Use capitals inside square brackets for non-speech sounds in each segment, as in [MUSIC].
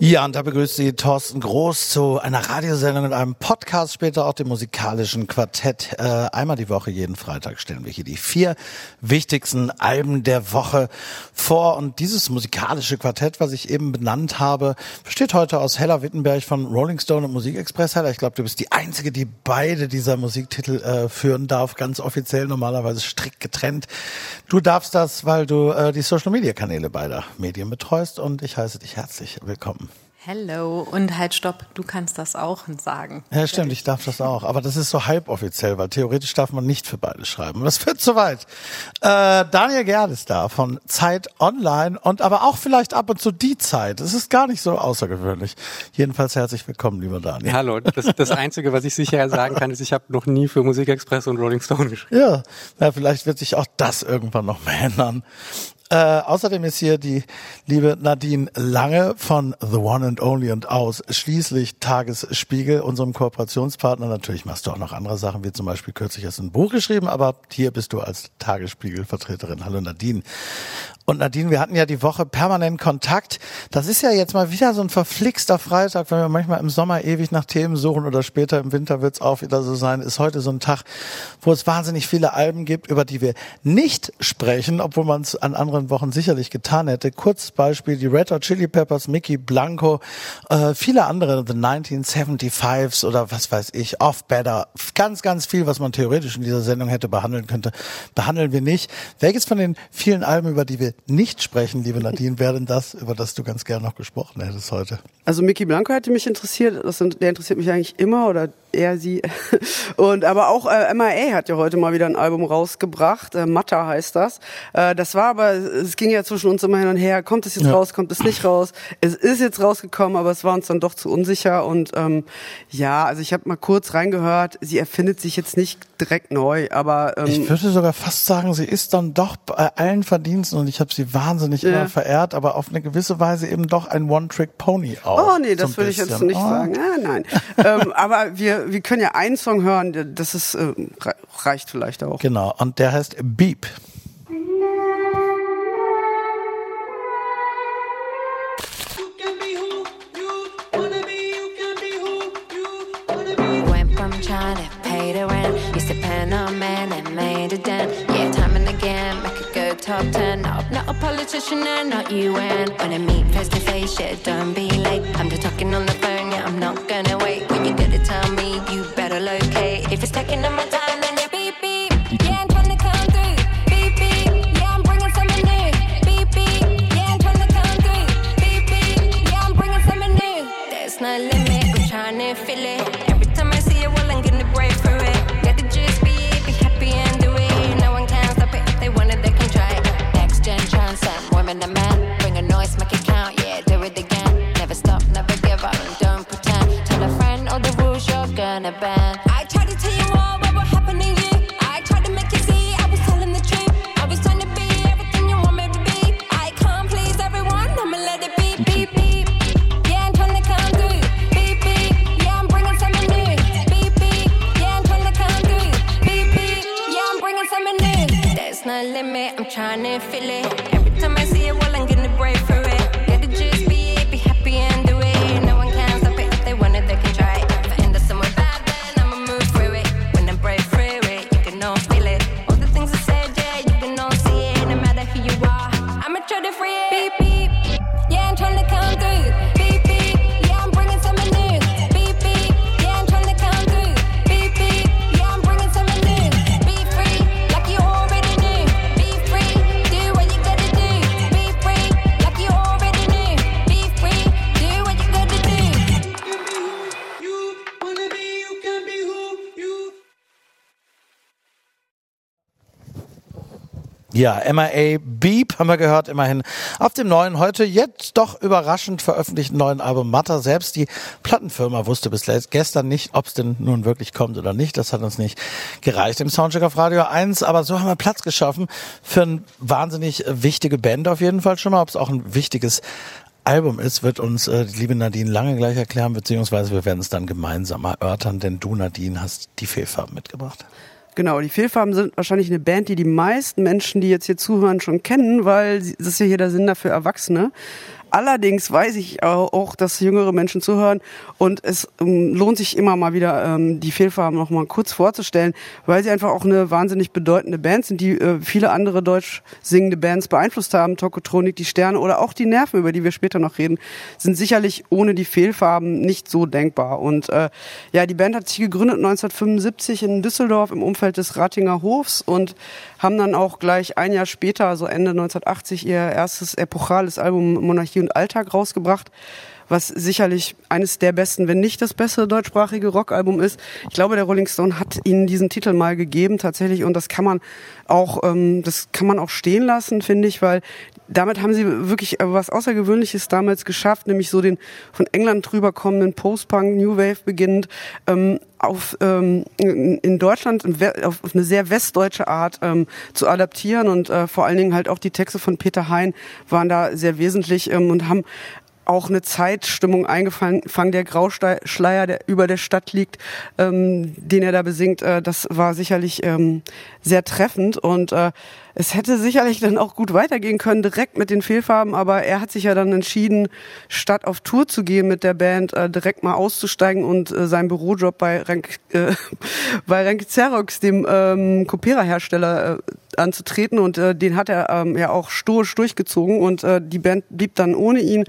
Ja, und da begrüßt Sie Thorsten Groß zu einer Radiosendung und einem Podcast, später auch dem musikalischen Quartett. Äh, einmal die Woche, jeden Freitag, stellen wir hier die vier wichtigsten Alben der Woche vor. Und dieses musikalische Quartett, was ich eben benannt habe, besteht heute aus Hella Wittenberg von Rolling Stone und Musikexpress. Hella, ich glaube, du bist die Einzige, die beide dieser Musiktitel äh, führen darf, ganz offiziell, normalerweise strikt getrennt. Du darfst das, weil du äh, die Social-Media-Kanäle beider Medien betreust und ich heiße dich herzlich willkommen. Hello und halt stopp, du kannst das auch sagen. Ja, stimmt, ich darf das auch. Aber das ist so halboffiziell, weil theoretisch darf man nicht für beide schreiben. Das wird zu weit. Äh, Daniel Gerd ist da von Zeit Online und aber auch vielleicht ab und zu die Zeit. Es ist gar nicht so außergewöhnlich. Jedenfalls herzlich willkommen, lieber Daniel. Hallo, das, das Einzige, was ich sicher sagen kann, ist, ich habe noch nie für Musikexpress und Rolling Stone geschrieben. Ja, ja, vielleicht wird sich auch das irgendwann noch mal ändern. Äh, außerdem ist hier die liebe Nadine Lange von The One and Only und aus schließlich Tagesspiegel, unserem Kooperationspartner. Natürlich machst du auch noch andere Sachen, wie zum Beispiel kürzlich hast du ein Buch geschrieben, aber hier bist du als Tagesspiegel-Vertreterin. Hallo Nadine. Und Nadine, wir hatten ja die Woche permanent Kontakt. Das ist ja jetzt mal wieder so ein verflixter Freitag, wenn wir manchmal im Sommer ewig nach Themen suchen oder später im Winter wird es auch wieder so sein. Ist heute so ein Tag, wo es wahnsinnig viele Alben gibt, über die wir nicht sprechen, obwohl man es an anderen Wochen sicherlich getan hätte. Kurzes Beispiel, die Red Hot Chili Peppers, Mickey Blanco, äh, viele andere, The 1975s oder was weiß ich, Off Better. Ganz, ganz viel, was man theoretisch in dieser Sendung hätte behandeln könnte, behandeln wir nicht. Welches von den vielen Alben, über die wir nicht sprechen, liebe Nadine, wäre denn das, über das du ganz gern noch gesprochen hättest heute? Also Mickey Blanco hätte mich interessiert, das, der interessiert mich eigentlich immer oder er, sie. [LAUGHS] Und aber auch äh, MIA hat ja heute mal wieder ein Album rausgebracht, äh, Matta heißt das. Äh, das war aber, es ging ja zwischen uns immer hin und her, kommt es jetzt ja. raus, kommt es nicht raus. Es ist jetzt rausgekommen, aber es war uns dann doch zu unsicher. Und ähm, ja, also ich habe mal kurz reingehört, sie erfindet sich jetzt nicht direkt neu, aber ähm, ich würde sogar fast sagen, sie ist dann doch bei allen Verdiensten und ich habe sie wahnsinnig ja. immer verehrt, aber auf eine gewisse Weise eben doch ein One-Trick-Pony auch. Oh nee, das würde ich jetzt nicht oh. sagen. Ah, nein, [LAUGHS] ähm, aber wir wir, können ja einen Song hören, das ist, äh, reicht vielleicht auch. Genau, und der heißt Beep. Pay the rent. Used to pen on man and made a dent. Yeah, time and again, make it go top ten. No, not a politician and not you and when I meet face to face, yeah, don't be late. I'm just talking on the phone, yeah, I'm not gonna wait. When you get to tell me, you better locate. If it's taking up my time, in a band. Ja, MIA Beep haben wir gehört, immerhin auf dem neuen, heute jetzt doch überraschend veröffentlichten neuen Album Matter. Selbst die Plattenfirma wusste bis gestern nicht, ob es denn nun wirklich kommt oder nicht. Das hat uns nicht gereicht im Soundcheck auf Radio 1. Aber so haben wir Platz geschaffen für eine wahnsinnig wichtige Band auf jeden Fall schon mal, ob es auch ein wichtiges Album ist, wird uns äh, die liebe Nadine lange gleich erklären, beziehungsweise wir werden es dann gemeinsam erörtern, denn du, Nadine, hast die Fehlfarben mitgebracht. Genau, die Fehlfarben sind wahrscheinlich eine Band, die die meisten Menschen, die jetzt hier zuhören, schon kennen, weil das ist ja hier der Sinn dafür Erwachsene. Allerdings weiß ich auch, dass jüngere Menschen zuhören und es ähm, lohnt sich immer mal wieder, ähm, die Fehlfarben noch mal kurz vorzustellen, weil sie einfach auch eine wahnsinnig bedeutende Band sind, die äh, viele andere deutsch singende Bands beeinflusst haben. Tokotronik, die Sterne oder auch die Nerven, über die wir später noch reden, sind sicherlich ohne die Fehlfarben nicht so denkbar. Und äh, ja, die Band hat sich gegründet 1975 in Düsseldorf im Umfeld des Ratinger Hofs und haben dann auch gleich ein Jahr später, also Ende 1980, ihr erstes epochales Album Monarchie und Alltag rausgebracht was sicherlich eines der besten, wenn nicht das beste deutschsprachige Rockalbum ist. Ich glaube, der Rolling Stone hat ihnen diesen Titel mal gegeben tatsächlich und das kann man auch, ähm, das kann man auch stehen lassen, finde ich, weil damit haben sie wirklich was Außergewöhnliches damals geschafft, nämlich so den von England drüber kommenden Post-Punk, New Wave beginnend ähm, auf ähm, in Deutschland auf eine sehr westdeutsche Art ähm, zu adaptieren und äh, vor allen Dingen halt auch die Texte von Peter Hein waren da sehr wesentlich ähm, und haben auch eine Zeitstimmung eingefangen, der Grauschleier, der über der Stadt liegt, ähm, den er da besingt, äh, das war sicherlich ähm, sehr treffend und äh, es hätte sicherlich dann auch gut weitergehen können, direkt mit den Fehlfarben, aber er hat sich ja dann entschieden, statt auf Tour zu gehen mit der Band, äh, direkt mal auszusteigen und äh, seinen Bürojob bei Rank, äh, [LAUGHS] bei Rank Xerox, dem ähm, Kopiererhersteller, äh, anzutreten und äh, den hat er ähm, ja auch stoisch durchgezogen und äh, die Band blieb dann ohne ihn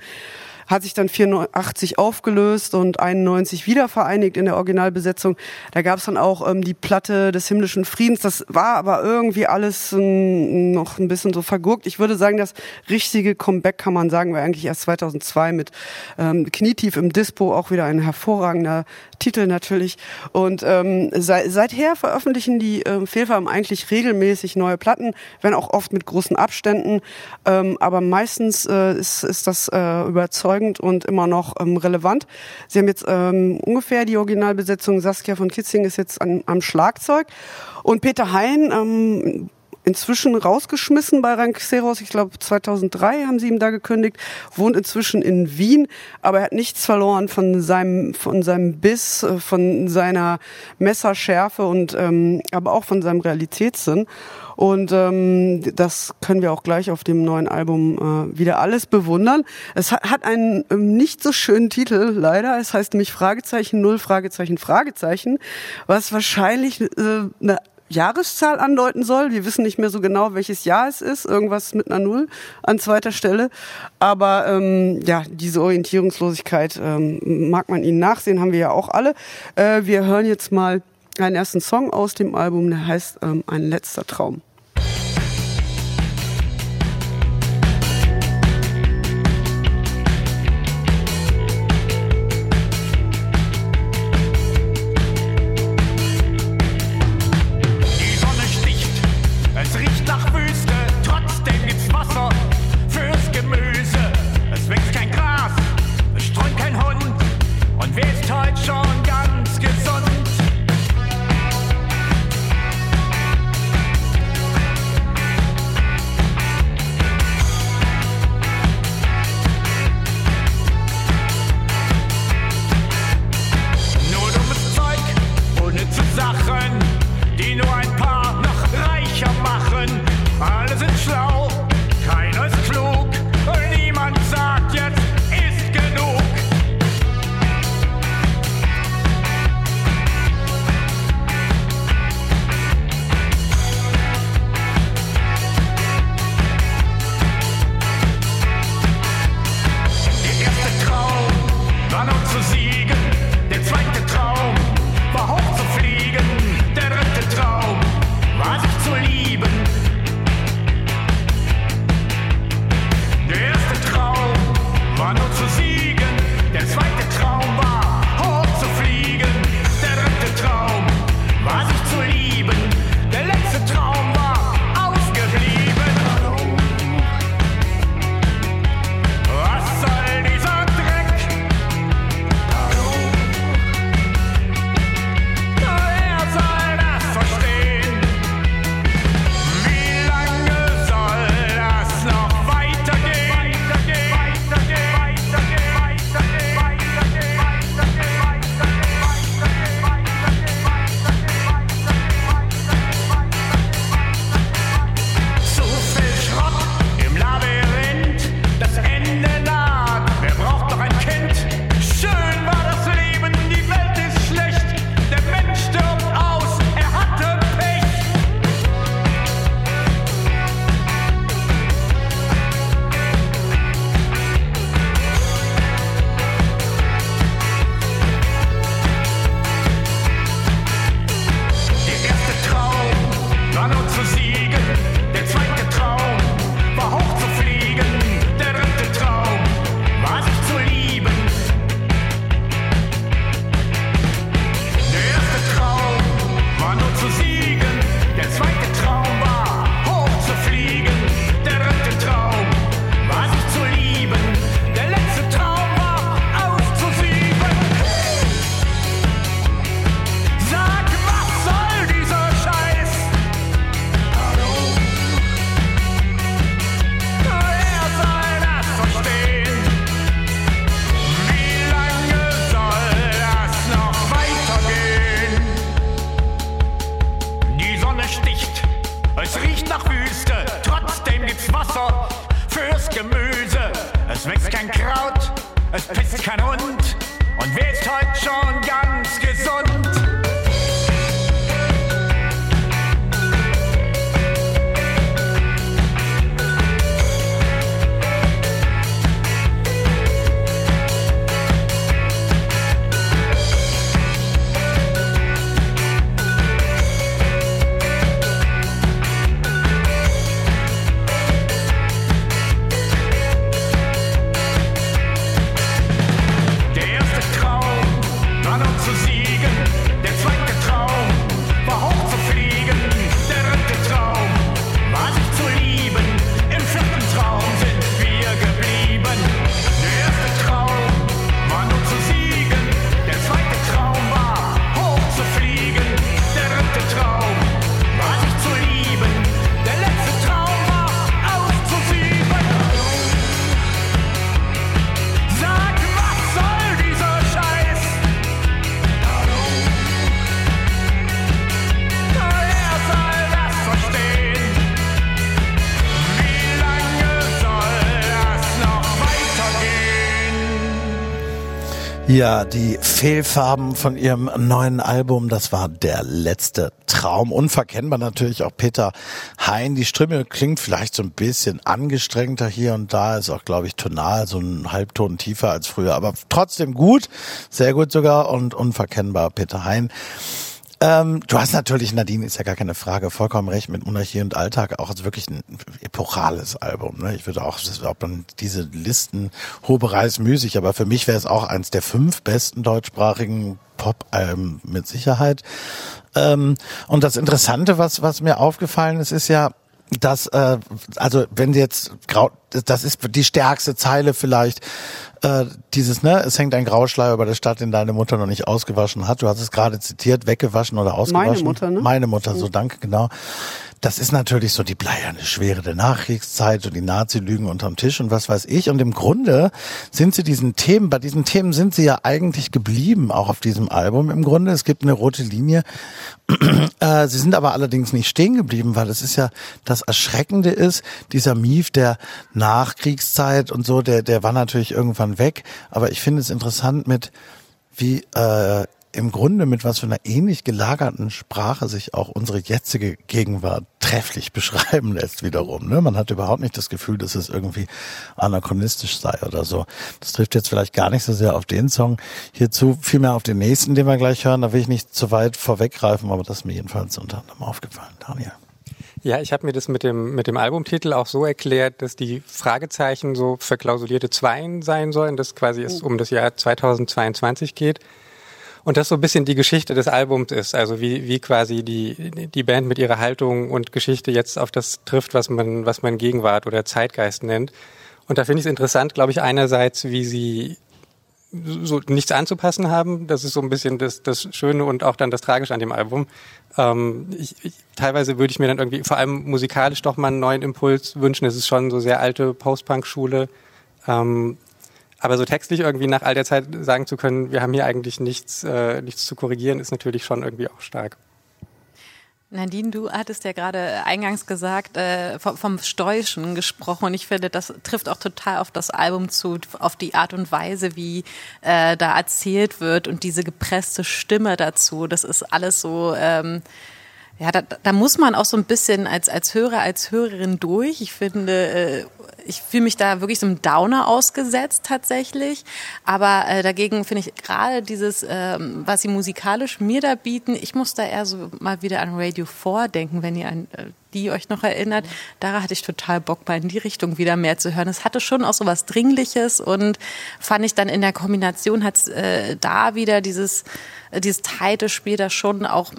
hat sich dann 84 aufgelöst und 91 wieder vereinigt in der Originalbesetzung. Da gab es dann auch ähm, die Platte des himmlischen Friedens. Das war aber irgendwie alles ähm, noch ein bisschen so vergurkt. Ich würde sagen, das richtige Comeback kann man sagen, war eigentlich erst 2002 mit ähm, Knietief im Dispo, auch wieder ein hervorragender Titel natürlich. Und ähm, seit, seither veröffentlichen die ähm, Fehlfarben eigentlich regelmäßig neue Platten, wenn auch oft mit großen Abständen. Ähm, aber meistens äh, ist, ist das äh, überzeugend und immer noch ähm, relevant. Sie haben jetzt ähm, ungefähr die Originalbesetzung. Saskia von Kitzing ist jetzt an, am Schlagzeug. Und Peter Hein ähm, inzwischen rausgeschmissen bei Ranxeros. Ich glaube, 2003 haben sie ihm da gekündigt. Wohnt inzwischen in Wien, aber er hat nichts verloren von seinem, von seinem Biss, äh, von seiner Messerschärfe und ähm, aber auch von seinem Realitätssinn. Und ähm, das können wir auch gleich auf dem neuen Album äh, wieder alles bewundern. Es hat, hat einen ähm, nicht so schönen Titel, leider. Es heißt nämlich Fragezeichen, Null, Fragezeichen, Fragezeichen, was wahrscheinlich äh, eine Jahreszahl andeuten soll. Wir wissen nicht mehr so genau, welches Jahr es ist. Irgendwas mit einer Null an zweiter Stelle. Aber ähm, ja, diese Orientierungslosigkeit ähm, mag man ihnen nachsehen, haben wir ja auch alle. Äh, wir hören jetzt mal einen ersten Song aus dem Album, der heißt ähm, Ein letzter Traum. Ja, die Fehlfarben von ihrem neuen Album, das war der letzte Traum. Unverkennbar natürlich auch Peter Hein. Die Stimme klingt vielleicht so ein bisschen angestrengter hier und da, ist auch, glaube ich, tonal so ein Halbton tiefer als früher, aber trotzdem gut, sehr gut sogar und unverkennbar Peter Hein. Ähm, du hast natürlich, Nadine, ist ja gar keine Frage, vollkommen recht mit Monarchie und Alltag, auch als wirklich ein epochales Album. Ne? Ich würde auch, ob man diese Listen, Hoberei müßig, aber für mich wäre es auch eins der fünf besten deutschsprachigen Pop-Alben mit Sicherheit. Ähm, und das Interessante, was, was mir aufgefallen ist, ist ja, dass, äh, also wenn jetzt grau, das ist die stärkste Zeile vielleicht, äh, dieses, ne, es hängt ein Grauschleier über der Stadt, den deine Mutter noch nicht ausgewaschen hat. Du hast es gerade zitiert, weggewaschen oder ausgewaschen. Meine Mutter, ne? Meine Mutter, so danke, genau. Das ist natürlich so die bleierne Schwere der Nachkriegszeit und die Nazi-Lügen unterm Tisch und was weiß ich. Und im Grunde sind sie diesen Themen, bei diesen Themen sind sie ja eigentlich geblieben, auch auf diesem Album im Grunde. Es gibt eine rote Linie. [CLEARS THROAT] Äh, sie sind aber allerdings nicht stehen geblieben, weil es ist ja, das Erschreckende ist, dieser Mief der Nachkriegszeit und so, der, der war natürlich irgendwann weg. Aber ich finde es interessant mit, wie äh, im Grunde mit was für einer ähnlich gelagerten Sprache sich auch unsere jetzige Gegenwart trefflich beschreiben lässt wiederum. Ne? Man hat überhaupt nicht das Gefühl, dass es irgendwie anachronistisch sei oder so. Das trifft jetzt vielleicht gar nicht so sehr auf den Song hierzu, vielmehr auf den nächsten, den wir gleich hören. Da will ich nicht zu weit vorweggreifen, aber das ist mir jedenfalls unter anderem aufgefallen. Daniel. Ja, ich habe mir das mit dem, mit dem Albumtitel auch so erklärt, dass die Fragezeichen so verklausulierte Zweien sein sollen, dass quasi es um das Jahr 2022 geht. Und das so ein bisschen die Geschichte des Albums ist, also wie, wie quasi die, die Band mit ihrer Haltung und Geschichte jetzt auf das trifft, was man, was man Gegenwart oder Zeitgeist nennt. Und da finde ich es interessant, glaube ich, einerseits, wie sie so nichts anzupassen haben. Das ist so ein bisschen das, das Schöne und auch dann das Tragische an dem Album. Ähm, ich, ich, teilweise würde ich mir dann irgendwie vor allem musikalisch doch mal einen neuen Impuls wünschen. Es ist schon so sehr alte Post-Punk-Schule. Ähm, aber so textlich irgendwie nach all der Zeit sagen zu können, wir haben hier eigentlich nichts, äh, nichts zu korrigieren, ist natürlich schon irgendwie auch stark. Nadine, du hattest ja gerade eingangs gesagt, äh, vom, vom Stoischen gesprochen und ich finde, das trifft auch total auf das Album zu, auf die Art und Weise, wie äh, da erzählt wird und diese gepresste Stimme dazu. Das ist alles so, ähm, ja, da, da muss man auch so ein bisschen als, als Hörer, als Hörerin durch. Ich finde, äh, ich fühle mich da wirklich so einem Downer ausgesetzt tatsächlich. Aber äh, dagegen finde ich gerade dieses, ähm, was sie musikalisch mir da bieten, ich muss da eher so mal wieder an Radio 4 denken, wenn ihr an äh, die euch noch erinnert. Da hatte ich total Bock, mal in die Richtung wieder mehr zu hören. Es hatte schon auch so was Dringliches und fand ich dann in der Kombination hat äh, da wieder dieses, äh, dieses tighte Spiel da schon auch,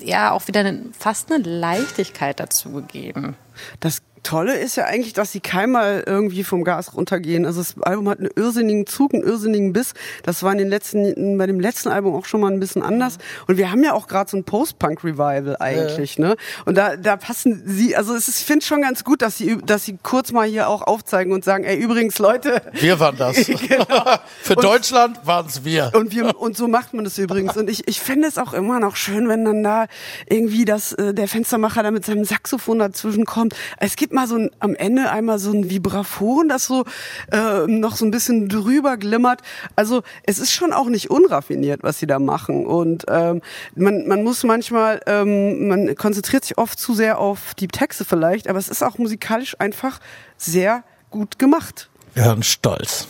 ja, auch wieder eine, fast eine Leichtigkeit dazu gegeben. Das Tolle ist ja eigentlich, dass sie keinmal irgendwie vom Gas runtergehen. Also das Album hat einen irrsinnigen Zug, einen irrsinnigen Biss. Das war in den letzten, bei dem letzten Album auch schon mal ein bisschen anders. Und wir haben ja auch gerade so ein Post-Punk-Revival eigentlich, ja. ne? Und da, da passen sie, also es ist, ich finde schon ganz gut, dass sie, dass sie kurz mal hier auch aufzeigen und sagen, ey, übrigens, Leute. Wir waren das. genau. [LAUGHS] [LAUGHS] Für und, Deutschland waren es wir. Und wir, und so macht man das übrigens. Und ich, ich fände es auch immer noch schön, wenn dann da irgendwie das, äh, der Fenstermacher da mit seinem Saxophon dazwischen kommt haben. Es gibt mal so ein, am Ende einmal so ein Vibraphon, das so äh, noch so ein bisschen drüber glimmert. Also es ist schon auch nicht unraffiniert, was sie da machen. Und ähm, man, man muss manchmal, ähm, man konzentriert sich oft zu sehr auf die Texte vielleicht, aber es ist auch musikalisch einfach sehr gut gemacht. Hirnstolz.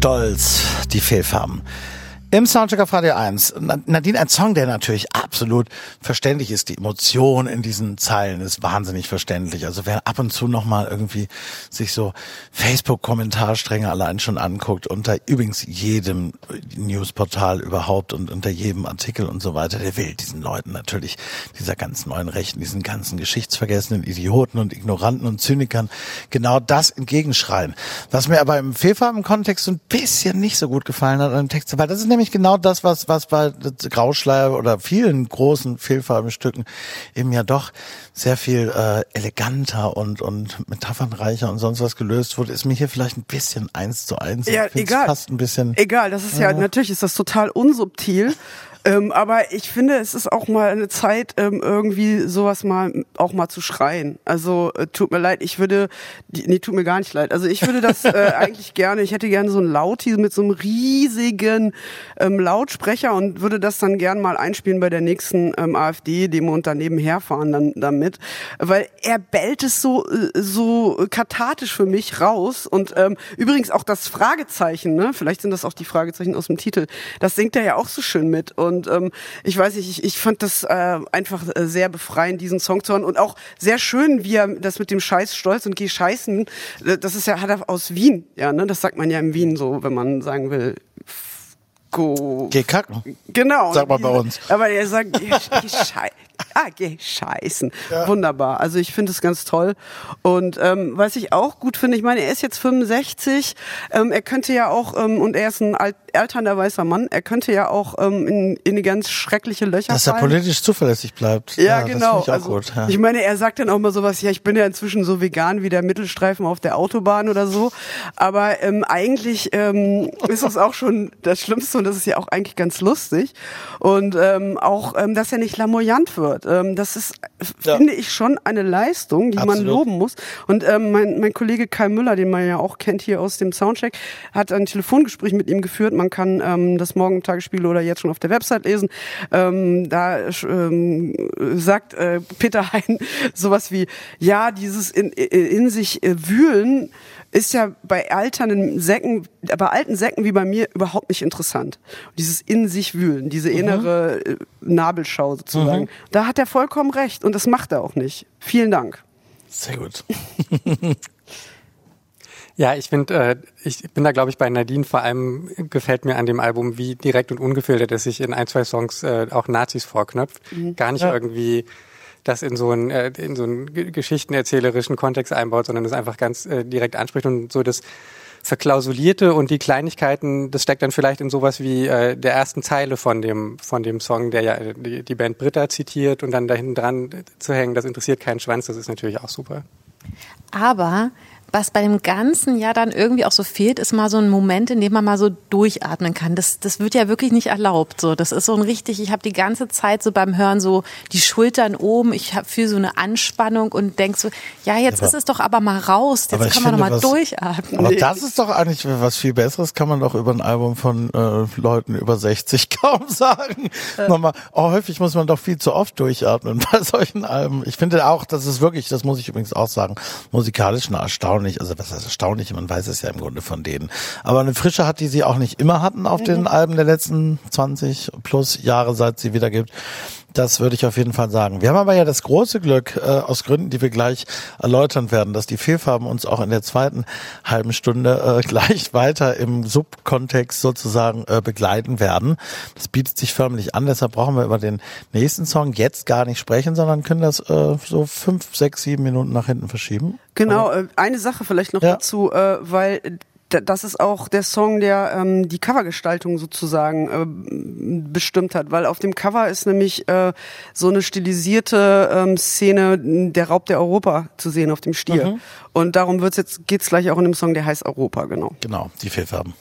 Stolz, die Fehlfarben. Im Soundcheck auf Radio 1. Nadine, ein Song, der natürlich absolut verständlich ist. Die Emotion in diesen Zeilen ist wahnsinnig verständlich. Also wer ab und zu nochmal irgendwie sich so Facebook-Kommentarstränge allein schon anguckt, unter übrigens jedem Newsportal überhaupt und unter jedem Artikel und so weiter, der will diesen Leuten natürlich, dieser ganz neuen Rechten, diesen ganzen geschichtsvergessenen Idioten und Ignoranten und Zynikern genau das entgegenschreien. Was mir aber im Fehlfarben-Kontext so ein bisschen nicht so gut gefallen hat an dem Text, weil das ist nämlich genau das, was, was bei Grauschleier oder vielen großen Fehlfarbenstücken eben ja doch sehr viel äh, eleganter und, und metaphernreicher und sonst was gelöst wurde, ist mir hier vielleicht ein bisschen eins zu eins. Ja, egal. Fast ein bisschen. Egal, das ist ja, Ja. natürlich ist das total unsubtil. Ähm, aber ich finde, es ist auch mal eine Zeit, ähm, irgendwie sowas mal auch mal zu schreien. Also äh, tut mir leid, ich würde, nee, tut mir gar nicht leid. Also ich würde das äh, [LAUGHS] eigentlich gerne, ich hätte gerne so ein Lauti mit so einem riesigen ähm, Lautsprecher und würde das dann gern mal einspielen bei der nächsten ähm, AfD-Demo und daneben herfahren dann damit, weil er bellt es so äh, so kathartisch für mich raus und ähm, übrigens auch das Fragezeichen, ne? Vielleicht sind das auch die Fragezeichen aus dem Titel. Das singt er ja auch so schön mit und ähm, ich weiß nicht, ich, ich fand das äh, einfach äh, sehr befreiend, diesen Song zu hören und auch sehr schön, wie er das mit dem Scheiß Stolz und Geh scheißen, äh, das ist ja hat er aus Wien, ja, ne? Das sagt man ja in Wien so, wenn man sagen will. Go. Geh kacken. Genau. Sag mal bei uns. Aber er sagt, geh, geh, schei [LAUGHS] ah, geh scheißen. Wunderbar. Also ich finde es ganz toll. Und ähm, was ich auch gut finde, ich meine, er ist jetzt 65. Ähm, er könnte ja auch, ähm, und er ist ein alt, alternder weißer Mann, er könnte ja auch ähm, in, in eine ganz schreckliche Löcher Dass er fallen. politisch zuverlässig bleibt. Ja, Das genau. ich also, gut. Ja. Ich meine, er sagt dann auch mal sowas, ja, ich bin ja inzwischen so vegan wie der Mittelstreifen auf der Autobahn oder so. Aber ähm, eigentlich ähm, ist es auch schon das Schlimmste und das ist ja auch eigentlich ganz lustig. Und ähm, auch, ähm, dass er nicht lamoyant wird. Ähm, das ist, Ja. finde ich, schon eine Leistung, die man Absolut. loben muss. Und ähm, mein, mein Kollege Kai Müller, den man ja auch kennt hier aus dem Soundcheck, hat ein Telefongespräch mit ihm geführt. Man kann ähm, das morgen im Tagesspiel oder jetzt schon auf der Website lesen. Ähm, da ähm, sagt äh, Peter Hein [LAUGHS] sowas wie, ja, dieses in, in sich äh, wühlen ist ja bei alternden Säcken, bei alten Säcken wie bei mir überhaupt nicht interessant. Dieses in sich wühlen, diese innere äh, Nabelschau sozusagen. Da hat er vollkommen recht und das macht er auch nicht. Vielen Dank. Sehr gut. [LAUGHS] Ja, ich finde, äh, ich bin da, glaube ich, bei Nadine vor allem gefällt mir an dem Album, wie direkt und ungefiltert es sich in ein, zwei Songs äh, auch Nazis vorknöpft. Gar nicht irgendwie das in so einen, äh, in so einen geschichtenerzählerischen Kontext einbaut, sondern das einfach ganz äh, direkt anspricht und so das Verklausulierte und die Kleinigkeiten, das steckt dann vielleicht in sowas wie äh, der ersten Zeile von dem, von dem Song, der ja äh, die, die Band Britta zitiert und dann da hinten dran zu hängen, das interessiert keinen Schwanz, das ist natürlich auch super. Aber was bei dem Ganzen ja dann irgendwie auch so fehlt, ist mal so ein Moment, in dem man mal so durchatmen kann. Das, das wird ja wirklich nicht erlaubt. So, das ist so ein richtig. Ich habe die ganze Zeit so beim Hören so die Schultern oben. Ich habe für so eine Anspannung und denk so, ja, jetzt Aber- ist es doch aber mal raus. Jetzt kann man noch finde, mal was- durchatmen. Aber das ist doch eigentlich was viel Besseres, kann man doch über ein Album von äh, Leuten über 60 [LAUGHS] kaum sagen. Nochmal, oh, häufig muss man doch viel zu oft durchatmen [LAUGHS] bei solchen Alben. Ich finde auch, das ist wirklich, das muss ich übrigens auch sagen, musikalisch eine erstaunlich, also was heißt erstaunlich, man weiß es ja im Grunde von denen. Aber eine Frische hat, die sie auch nicht immer hatten auf den Alben der letzten 20 plus Jahre, seit sie wieder gibt. Das würde ich auf jeden Fall sagen. Wir haben aber ja das große Glück, äh, aus Gründen, die wir gleich erläutern werden, dass die Fehlfarben uns auch in der zweiten halben Stunde äh, [LAUGHS] gleich weiter im Subkontext sozusagen äh, begleiten werden. Das bietet sich förmlich an, deshalb brauchen wir über den nächsten Song jetzt gar nicht sprechen, sondern können das äh, so fünf, sechs, sieben Minuten nach hinten verschieben. Genau, äh, eine Sache vielleicht noch Ja. dazu, äh, weil das ist auch der Song, der ähm, die Covergestaltung sozusagen ähm, bestimmt hat, weil auf dem Cover ist nämlich äh, so eine stilisierte ähm, Szene der Raub der Europa zu sehen auf dem Stier. Und darum wird's jetzt geht's gleich auch in dem Song, der heißt Europa, genau. Genau, die Fehlfarben.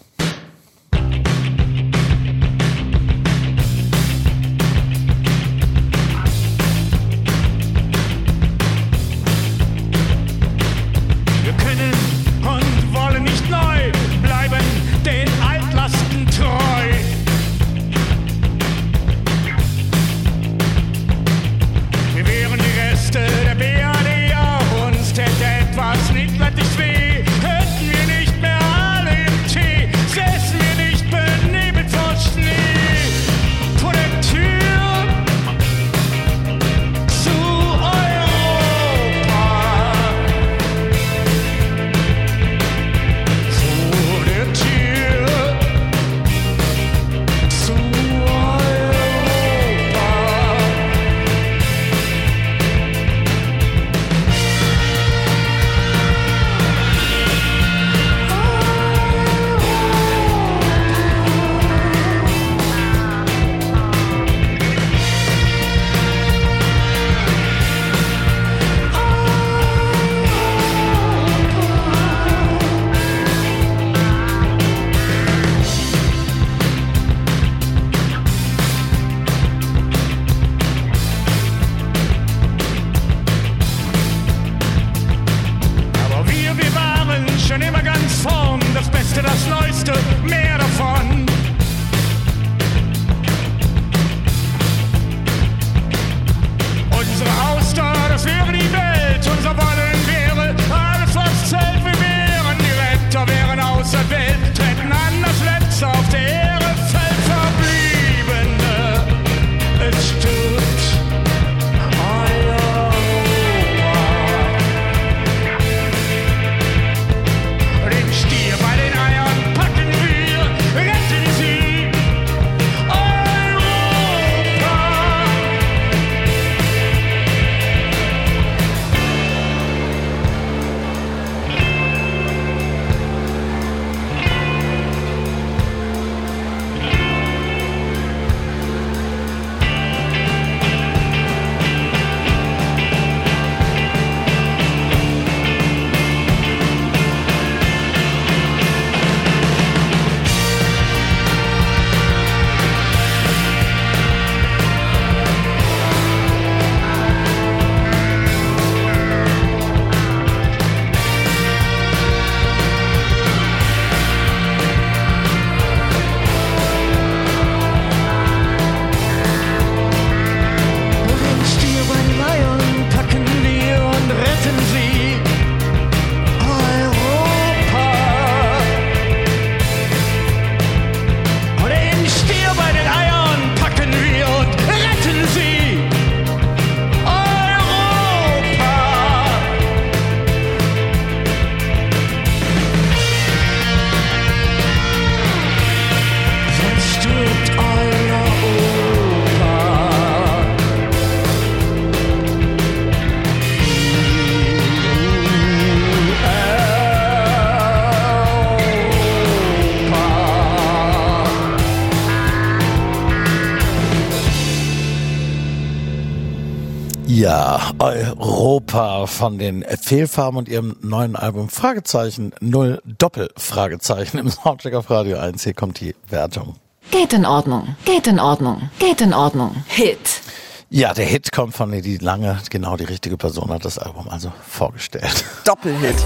Von den Fehlfarben und ihrem neuen Album Fragezeichen Null Doppel Fragezeichen im Soundcheck auf Radio 1. Hier kommt die Wertung. Geht in Ordnung, geht in Ordnung, geht in Ordnung. Hit. Ja, der Hit kommt von Eddie Lange. Genau die richtige Person hat das Album also vorgestellt. [LAUGHS] Doppelhit.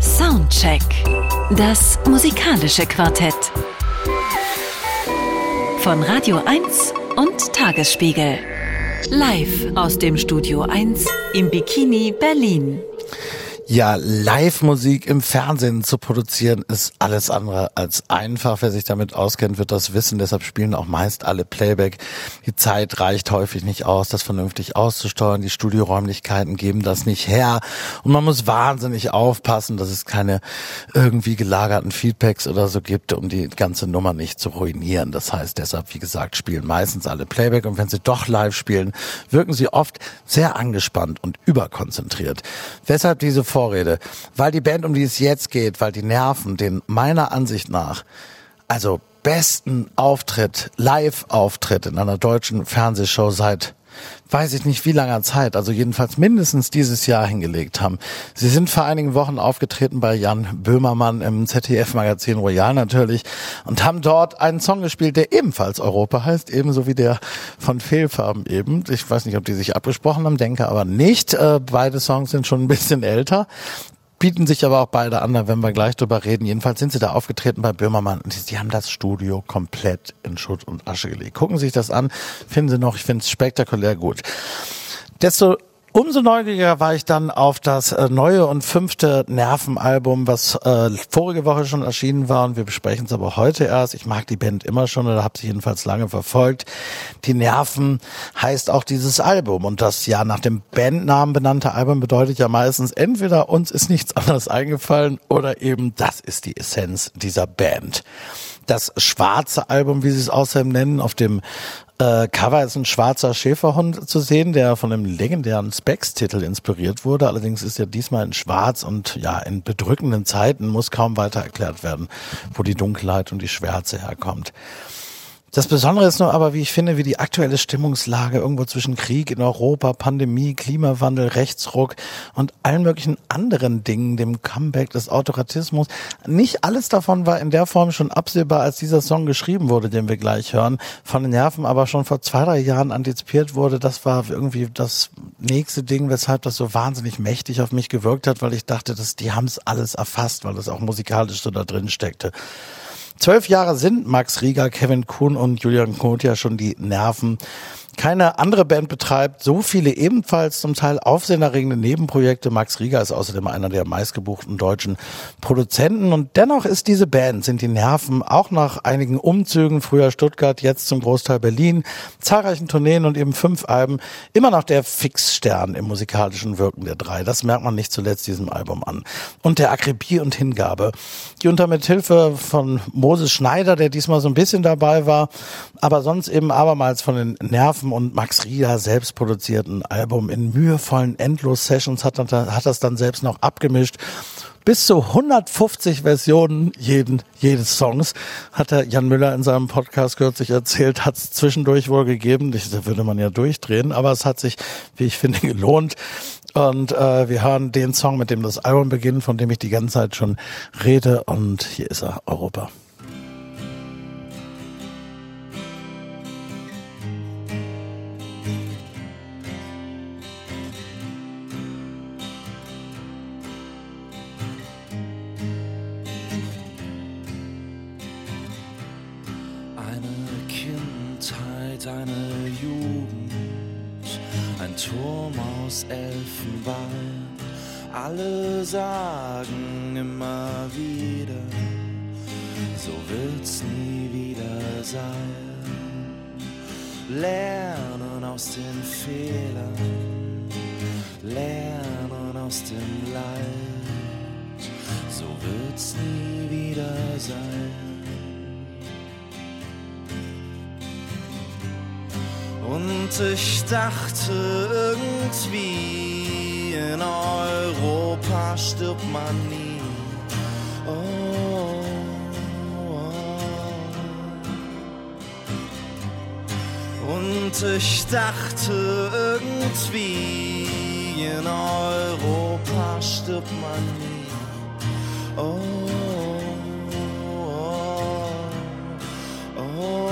Soundcheck. Das musikalische Quartett. Von Radio 1 und Tagesspiegel. Live aus dem Studio 1 im Bikini Berlin. Ja, Live-Musik im Fernsehen zu produzieren ist alles andere als einfach. Wer sich damit auskennt, wird das wissen. Deshalb spielen auch meist alle Playback. Die Zeit reicht häufig nicht aus, das vernünftig auszusteuern. Die Studioräumlichkeiten geben das nicht her. Und man muss wahnsinnig aufpassen, dass es keine irgendwie gelagerten Feedbacks oder so gibt, um die ganze Nummer nicht zu ruinieren. Das heißt deshalb, wie gesagt, spielen meistens alle Playback. Und wenn sie doch live spielen, wirken sie oft sehr angespannt und überkonzentriert. Weshalb diese Vorrede, weil die Band, um die es jetzt geht, weil die Nerven den meiner Ansicht nach, also besten Auftritt, Live-Auftritt in einer deutschen Fernsehshow seit weiß ich nicht wie langer Zeit, also jedenfalls mindestens dieses Jahr hingelegt haben. Sie sind vor einigen Wochen aufgetreten bei Jan Böhmermann im ZDF-Magazin Royal natürlich und haben dort einen Song gespielt, der ebenfalls Europa heißt, ebenso wie der von Fehlfarben eben. Ich weiß nicht, ob die sich abgesprochen haben, denke aber nicht. Äh, beide Songs sind schon ein bisschen älter bieten sich aber auch beide an, da werden wir gleich drüber reden. Jedenfalls sind sie da aufgetreten bei Böhmermann und sie haben das Studio komplett in Schutt und Asche gelegt. Gucken Sie sich das an, finden Sie noch, ich finde es spektakulär gut. Desto Umso neugieriger war ich dann auf das äh, neue und fünfte Nervenalbum, was äh, vorige Woche schon erschienen war und wir besprechen es aber heute erst. Ich mag die Band immer schon oder habe sie jedenfalls lange verfolgt. Die Nerven heißt auch dieses Album und das ja nach dem Bandnamen benannte Album bedeutet ja meistens entweder uns ist nichts anderes eingefallen oder eben das ist die Essenz dieser Band das schwarze Album, wie sie es außerdem nennen, auf dem äh, Cover ist ein schwarzer Schäferhund zu sehen, der von einem legendären Specs-Titel inspiriert wurde. Allerdings ist er diesmal in schwarz und ja, in bedrückenden Zeiten muss kaum weiter erklärt werden, wo die Dunkelheit und die Schwärze herkommt. Das Besondere ist nur aber, wie ich finde, wie die aktuelle Stimmungslage irgendwo zwischen Krieg in Europa, Pandemie, Klimawandel, Rechtsruck und allen möglichen anderen Dingen, dem Comeback des Autoratismus. Nicht alles davon war in der Form schon absehbar, als dieser Song geschrieben wurde, den wir gleich hören. Von den Nerven aber schon vor zwei, drei Jahren antizipiert wurde. Das war irgendwie das nächste Ding, weshalb das so wahnsinnig mächtig auf mich gewirkt hat, weil ich dachte, dass die haben es alles erfasst, weil das auch musikalisch so da drin steckte. Zwölf Jahre sind Max Rieger, Kevin Kuhn und Julian Knot ja schon die Nerven keine andere Band betreibt so viele ebenfalls zum Teil aufsehenerregende Nebenprojekte. Max Rieger ist außerdem einer der meistgebuchten deutschen Produzenten und dennoch ist diese Band, sind die Nerven auch nach einigen Umzügen, früher Stuttgart, jetzt zum Großteil Berlin, zahlreichen Tourneen und eben fünf Alben, immer noch der Fixstern im musikalischen Wirken der drei. Das merkt man nicht zuletzt diesem Album an. Und der Akribie und Hingabe, die unter Mithilfe von Moses Schneider, der diesmal so ein bisschen dabei war, aber sonst eben abermals von den Nerven Steffen und Max Rieder selbst produzierten Album in mühevollen Endlos-Sessions hat, hat das dann selbst noch abgemischt. Bis zu 150 Versionen jeden, jedes Songs hat der Jan Müller in seinem Podcast kürzlich erzählt, hat es zwischendurch wohl gegeben. Da würde man ja durchdrehen, aber es hat sich, wie ich finde, [LAUGHS] gelohnt. Und äh, wir hören den Song, mit dem das Album beginnt, von dem ich die ganze Zeit schon rede. Und hier ist er, Europa. Alle sagen immer wieder, so wird's nie wieder sein. Lernen aus den Fehlern, lernen aus dem Leid, so wird's nie wieder sein. Und ich dachte irgendwie, in Europa stirbt man nie. Oh, oh. Und ich dachte irgendwie, in Europa stirbt man nie. Oh, oh, oh,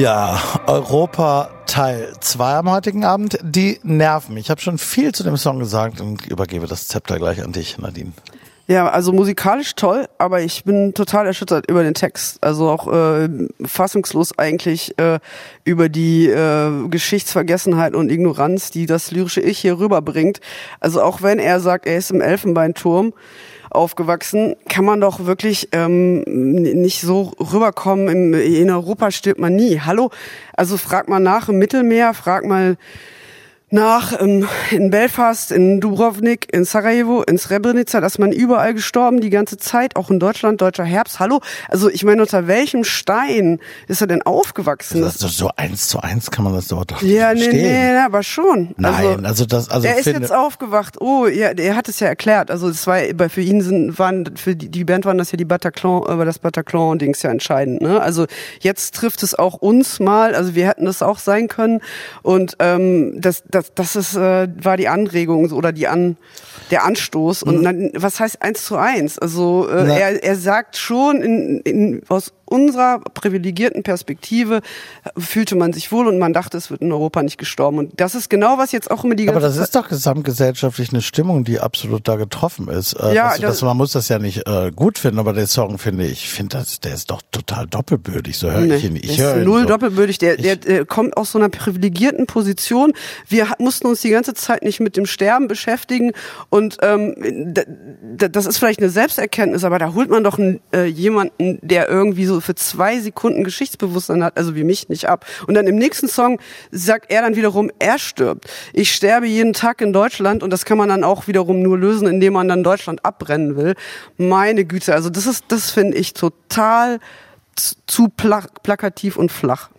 Ja, Europa Teil 2 am heutigen Abend. Die nerven. Ich habe schon viel zu dem Song gesagt und übergebe das Zepter gleich an dich, Nadine. Ja, also musikalisch toll, aber ich bin total erschüttert über den Text. Also auch äh, fassungslos eigentlich äh, über die äh, Geschichtsvergessenheit und Ignoranz, die das lyrische Ich hier rüberbringt. Also auch wenn er sagt, er ist im Elfenbeinturm aufgewachsen, kann man doch wirklich ähm, nicht so rüberkommen. Im, in Europa stirbt man nie. Hallo? Also frag mal nach im Mittelmeer, frag mal nach ähm, in Belfast, in Dubrovnik, in Sarajevo, in Srebrenica, dass man überall gestorben die ganze Zeit, auch in Deutschland, deutscher Herbst. Hallo, also ich meine, unter welchem Stein ist er denn aufgewachsen? Das ist so eins zu eins kann man das dort doch ja, nicht nee, verstehen. nee, aber schon. Nein, also das, also er ist jetzt aufgewacht. Oh, ja, er hat es ja erklärt. Also es war bei für ihn sind waren für die, die Band waren das ja die Bataclan, war das Bataclan Dings ja entscheidend. Ne? Also jetzt trifft es auch uns mal. Also wir hätten das auch sein können. Und ähm, das das das ist äh, war die Anregung oder die an der Anstoß. Und dann, was heißt eins zu eins? Also äh, Mhm. Na. er er sagt schon in, in aus unserer privilegierten Perspektive fühlte man sich wohl und man dachte, es wird in Europa nicht gestorben. Und das ist genau, was jetzt auch immer die aber ganze das ist doch gesamtgesellschaftlich eine Stimmung, die absolut da getroffen ist. Äh, Ja, also, das- das, man muss das ja nicht äh, gut finden, aber der Song finde ich, finde das, der ist doch total doppelbödig. So höre ich ihn. Ich höre ist ihn null so. doppelbödig. Der, der, der kommt aus so einer privilegierten Position. Wir mussten uns die ganze Zeit nicht mit dem Sterben beschäftigen. Und ähm, da, da, das ist vielleicht eine Selbsterkenntnis, aber da holt man doch einen, äh, jemanden, der irgendwie so für zwei Sekunden Geschichtsbewusstsein hat, also wie mich nicht ab. Und dann im nächsten Song sagt er dann wiederum, er stirbt. Ich sterbe jeden Tag in Deutschland und das kann man dann auch wiederum nur lösen, indem man dann Deutschland abbrennen will. Meine Güte, also das ist, das finde ich total zu pla plakativ und flach.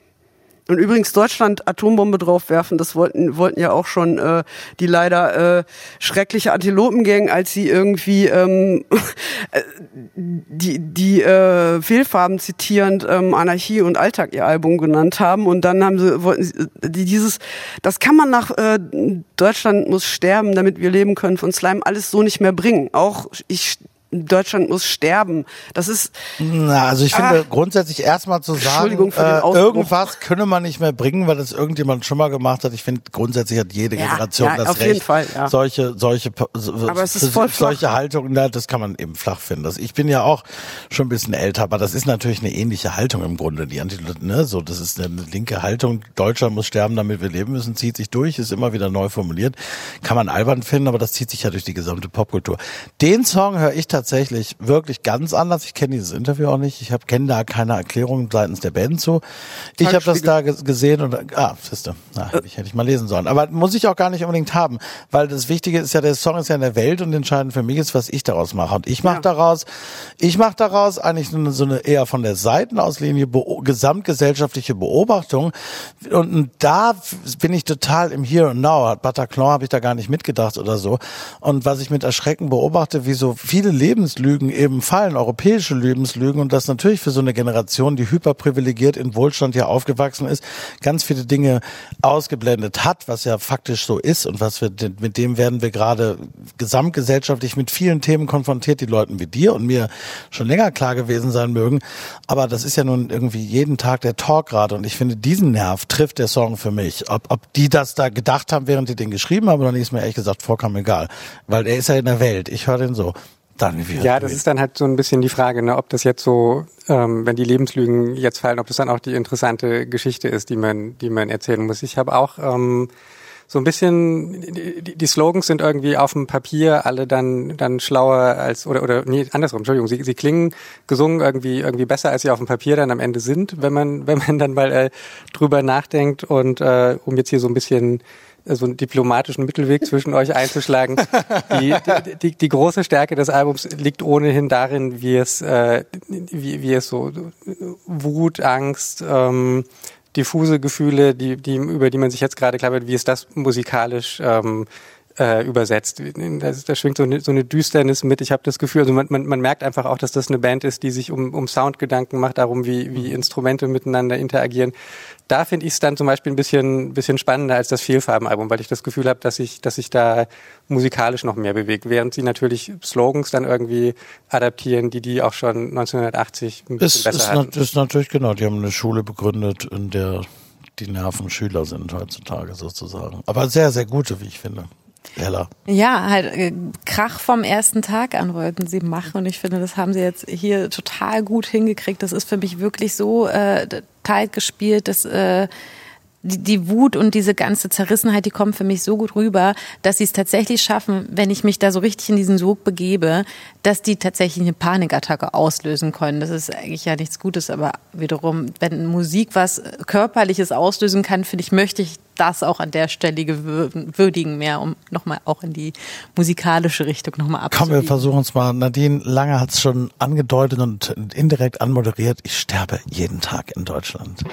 Und übrigens Deutschland Atombombe draufwerfen, das wollten, wollten ja auch schon äh, die leider äh, schreckliche Antilopengang, als sie irgendwie ähm, [LAUGHS] äh, die, die äh, Fehlfarben zitierend ähm, Anarchie und Alltag ihr Album genannt haben. Und dann haben sie, wollten sie, die, dieses, das kann man nach äh, Deutschland muss sterben, damit wir leben können von Slime, alles so nicht mehr bringen. Auch ich Deutschland muss sterben. Das ist Na, also ich finde Ah. grundsätzlich erstmal zu sagen, äh, irgendwas könne man nicht mehr bringen, weil das irgendjemand schon mal gemacht hat. Ich finde grundsätzlich hat jede Ja, Generation ja, das auf Recht, jeden Fall, ja. solche solche so- Aber es ist voll flach. solche Haltungen, na, das kann man eben flach finden. Das, ich bin ja auch schon ein bisschen älter, aber das ist natürlich eine ähnliche Haltung im Grunde. Die Anti ne, so das ist eine linke Haltung. Deutschland muss sterben, damit wir leben müssen. Zieht sich durch, ist immer wieder neu formuliert. Kann man albern finden, aber das zieht sich ja durch die gesamte Popkultur. Den Song höre ich tatsächlich wirklich ganz anders. Ich kenne dieses Interview auch nicht. Ich habe kenne da keine Erklärung seitens der Band zu. Ich habe das da ge- gesehen und ah, siehste, na, hätte ich, hätte ich mal lesen sollen. Aber muss ich auch gar nicht unbedingt haben, weil das Wichtige ist ja, der Song ist ja in der Welt und entscheidend für mich ist, was ich daraus mache. Und ich mache Ja. daraus, ich mache daraus eigentlich so eine, so eine eher von der Seitenauslinie beo- gesamtgesellschaftliche Beobachtung. Und da bin ich total im Here and Now. Bataclan habe ich da gar nicht mitgedacht oder so. Und was ich mit Erschrecken beobachte, wie so viele Lebenslügen eben fallen, europäische Lebenslügen und das natürlich für so eine Generation, die hyperprivilegiert in Wohlstand ja aufgewachsen ist, ganz viele Dinge ausgeblendet hat, was ja faktisch so ist und was wir, mit dem werden wir gerade gesamtgesellschaftlich mit vielen Themen konfrontiert, die Leuten wie dir und mir schon länger klar gewesen sein mögen. Aber das ist ja nun irgendwie jeden Tag der Talk gerade und ich finde, diesen Nerv trifft der Song für mich. Ob, ob die das da gedacht haben, während die den geschrieben haben oder nicht, ist mir ehrlich gesagt vollkommen egal. Weil er ist ja in der Welt. Ich höre den so. Dann, wie Ja, das ist dann halt so ein bisschen die Frage, ne, ob das jetzt so, ähm, wenn die Lebenslügen jetzt fallen, ob das dann auch die interessante Geschichte ist, die man, die man erzählen muss. Ich habe auch ähm, so ein bisschen, die, die Slogans sind irgendwie auf dem Papier alle dann dann schlauer als oder oder nee, andersrum, Entschuldigung, sie, sie klingen gesungen irgendwie irgendwie besser als sie auf dem Papier dann am Ende sind, wenn man [LAUGHS] wenn man dann mal äh, drüber nachdenkt und äh, um jetzt hier so ein bisschen so einen diplomatischen Mittelweg zwischen euch einzuschlagen. Die, die, die, große Stärke des Albums liegt ohnehin darin, wie es, äh, wie, wie es so Wut, Angst, ähm, diffuse Gefühle, die, die, über die man sich jetzt gerade klappert, wie es das musikalisch ähm, äh, übersetzt. Da, da schwingt so eine, so eine Düsternis mit. Ich habe das Gefühl, also man, man, man merkt einfach auch, dass das eine Band ist, die sich um, um Soundgedanken macht, darum, wie, wie Instrumente miteinander interagieren. Da finde ich es dann zum Beispiel ein bisschen, bisschen spannender als das Vielfarbenalbum, weil ich das Gefühl habe, dass sich dass sich da musikalisch noch mehr bewegt, während sie natürlich Slogans dann irgendwie adaptieren, die die auch schon 1980 ein bisschen Ist, besser ist, hatten. ist natürlich genau, die haben eine Schule begründet, in der die Nerven Schüler sind heutzutage sozusagen. Aber sehr, sehr gute, wie ich finde. Heller. Ja, halt äh, Krach vom ersten Tag an wollten sie machen und ich finde, das haben sie jetzt hier total gut hingekriegt. Das ist für mich wirklich so äh, tight gespielt, dass äh, die, die Wut und diese ganze Zerrissenheit, die kommt für mich so gut rüber, dass sie es tatsächlich schaffen, wenn ich mich da so richtig in diesen Sog begebe, dass die tatsächlich eine Panikattacke auslösen können. Das ist eigentlich ja nichts Gutes, aber wiederum, wenn Musik was Körperliches auslösen kann, finde ich, möchte ich das auch an der Stelle würdigen mehr, um nochmal auch in die musikalische Richtung nochmal Komm, wir abzubiegen. versuchen es mal. Nadine Lange hat es schon angedeutet und indirekt anmoderiert. Ich sterbe jeden Tag in Deutschland.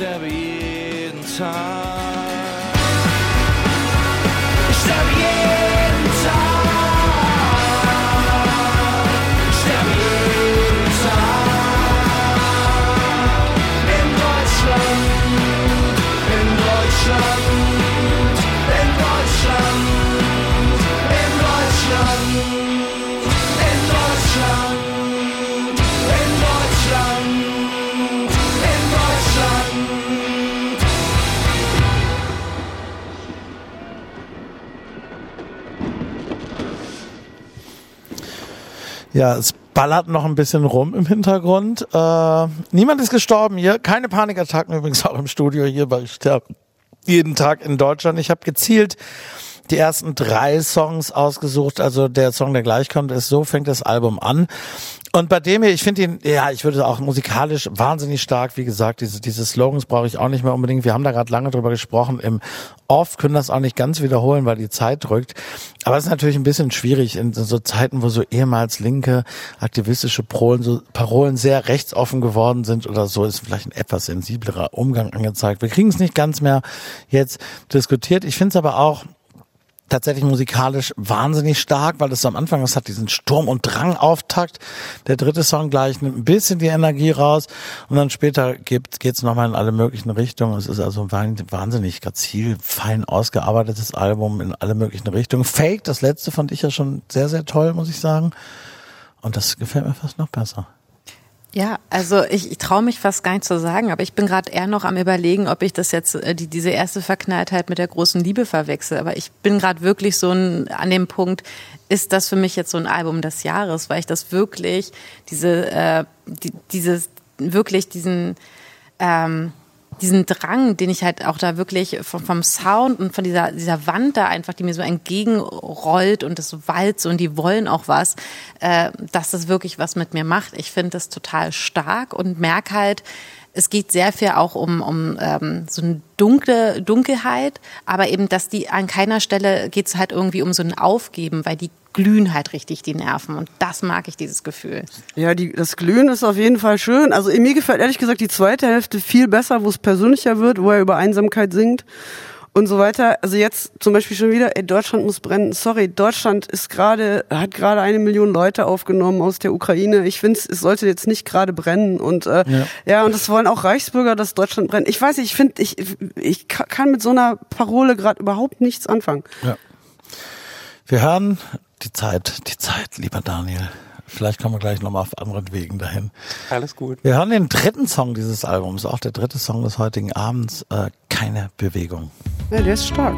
Ich sterbe jeden Tag. Ich Ja, es ballert noch ein bisschen rum im Hintergrund. Äh, niemand ist gestorben hier. Keine Panikattacken übrigens auch im Studio hier, weil ich sterbe jeden Tag in Deutschland. Ich habe gezielt die ersten drei Songs ausgesucht. Also der Song, der gleich kommt, ist So fängt das Album an. Und bei dem hier, ich finde ihn, ja, ich würde auch musikalisch wahnsinnig stark, wie gesagt, diese, diese Slogans brauche ich auch nicht mehr unbedingt. Wir haben da gerade lange drüber gesprochen. Im Off können das auch nicht ganz wiederholen, weil die Zeit drückt. Aber es ist natürlich ein bisschen schwierig in so Zeiten, wo so ehemals linke aktivistische Parolen, so Parolen sehr rechtsoffen geworden sind oder so, ist vielleicht ein etwas sensiblerer Umgang angezeigt. Wir kriegen es nicht ganz mehr jetzt diskutiert. Ich finde es aber auch tatsächlich musikalisch wahnsinnig stark, weil es am Anfang, es hat diesen Sturm- und Drang-Auftakt. Der dritte Song gleich nimmt ein bisschen die Energie raus und dann später geht es nochmal in alle möglichen Richtungen. Es ist also ein wahnsinnig grazil, fein ausgearbeitetes Album in alle möglichen Richtungen. Fake, das letzte fand ich ja schon sehr, sehr toll, muss ich sagen. Und das gefällt mir fast noch besser. Ja, also ich, ich traue mich fast gar nicht zu sagen, aber ich bin gerade eher noch am überlegen, ob ich das jetzt, äh, die, diese erste Verknalltheit mit der großen Liebe verwechsel. Aber ich bin gerade wirklich so ein, an dem Punkt, ist das für mich jetzt so ein Album des Jahres, weil ich das wirklich, diese, äh, die, dieses, wirklich diesen, ähm, diesen Drang, den ich halt auch da wirklich vom, vom Sound und von dieser, dieser Wand da einfach, die mir so entgegenrollt und das Wald so und die wollen auch was, äh, dass das wirklich was mit mir macht. Ich finde das total stark und merke halt, es geht sehr viel auch um, um ähm, so eine dunkle Dunkelheit, aber eben, dass die an keiner Stelle geht es halt irgendwie um so ein Aufgeben, weil die glühen halt richtig die Nerven und das mag ich, dieses Gefühl. Ja, die, das Glühen ist auf jeden Fall schön. Also mir gefällt ehrlich gesagt die zweite Hälfte viel besser, wo es persönlicher wird, wo er über Einsamkeit singt und so weiter. Also jetzt zum Beispiel schon wieder, ey, Deutschland muss brennen. Sorry, Deutschland ist gerade, hat gerade eine Million Leute aufgenommen aus der Ukraine. Ich finde, es sollte jetzt nicht gerade brennen. Und äh, ja. ja, und das wollen auch Reichsbürger, dass Deutschland brennt. Ich weiß nicht, ich finde, ich, ich kann mit so einer Parole gerade überhaupt nichts anfangen. Ja. Wir hören die Zeit, die Zeit, lieber Daniel. Vielleicht kommen wir gleich nochmal auf anderen Wegen dahin. Alles gut. Wir hören den dritten Song dieses Albums, auch der dritte Song des heutigen Abends, äh, Keine Bewegung. Ja, der ist stark.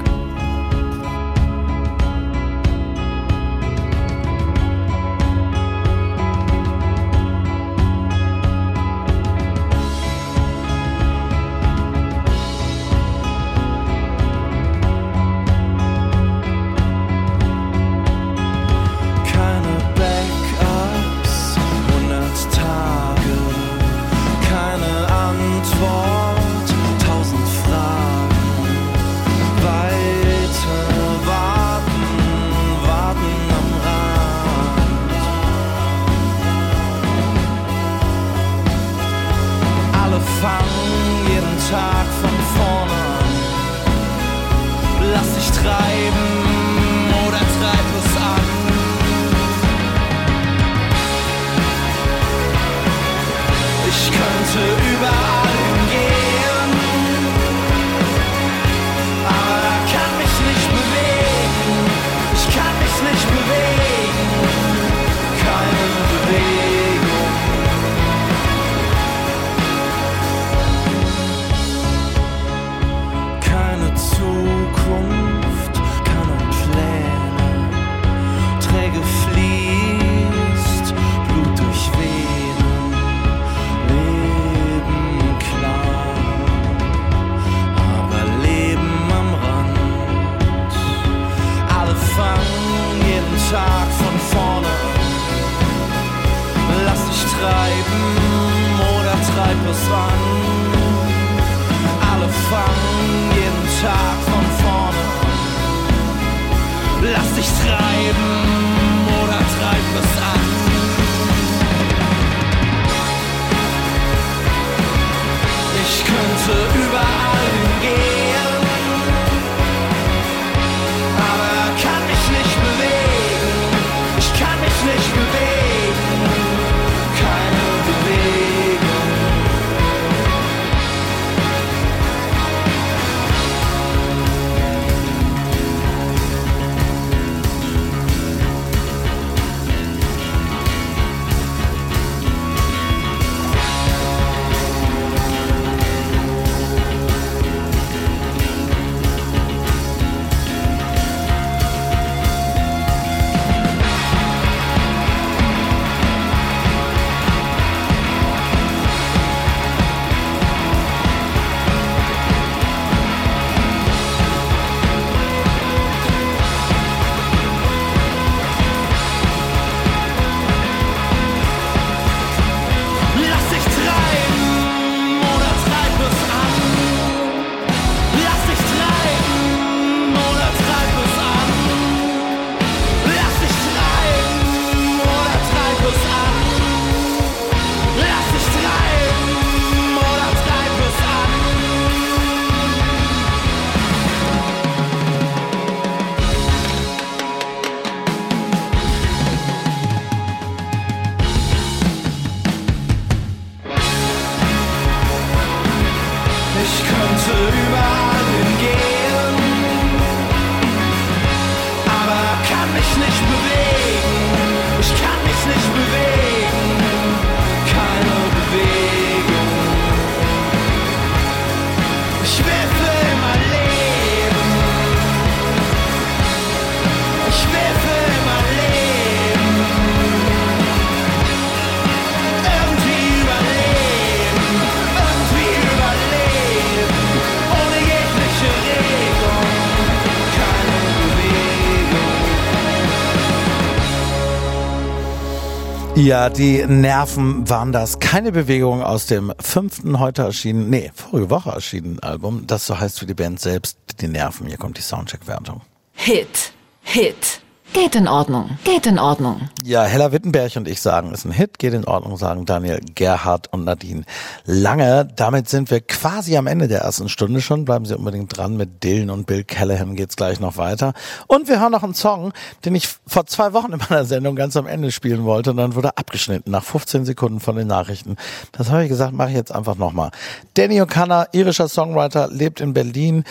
Ja, die Nerven waren das. Keine Bewegung aus dem fünften heute erschienen, nee, vorige Woche erschienenen Album, das so heißt wie die Band selbst, die Nerven. Hier kommt die Soundcheck-Wertung. Hit, Hit. Geht in Ordnung, geht in Ordnung. Ja, Hella Wittenberg und ich sagen, ist ein Hit, geht in Ordnung, sagen Daniel Gerhardt und Nadine Lange. Damit sind wir quasi am Ende der ersten Stunde schon. Bleiben Sie unbedingt dran. Mit Dylan und Bill Callahan geht's gleich noch weiter. Und wir hören noch einen Song, den ich vor zwei Wochen in meiner Sendung ganz am Ende spielen wollte und dann wurde abgeschnitten nach 15 Sekunden von den Nachrichten. Das habe ich gesagt, mache ich jetzt einfach nochmal. Danny O'Connor, irischer Songwriter, lebt in Berlin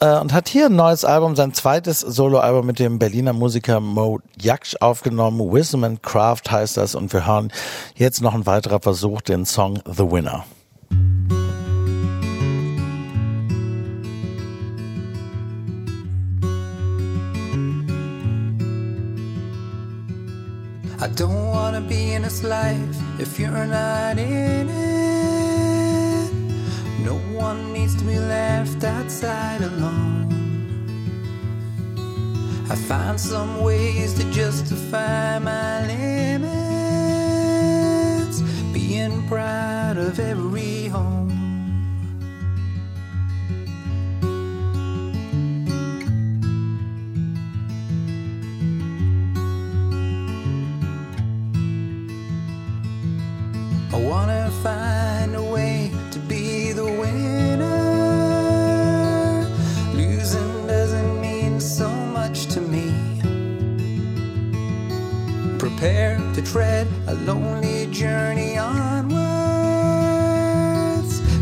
äh, und hat hier ein neues Album, sein zweites Soloalbum mit dem Berliner Musiker Mo Jaksch aufgenommen. Wisdom and Craft heißt das und wir hören jetzt noch ein weiterer Versuch, den Song The Winner. I don't wanna be in this life if you're not in it. No one needs to be left outside alone. I find some ways to justify my limits, being proud of every home. I wanna find Prepare to tread a lonely journey onwards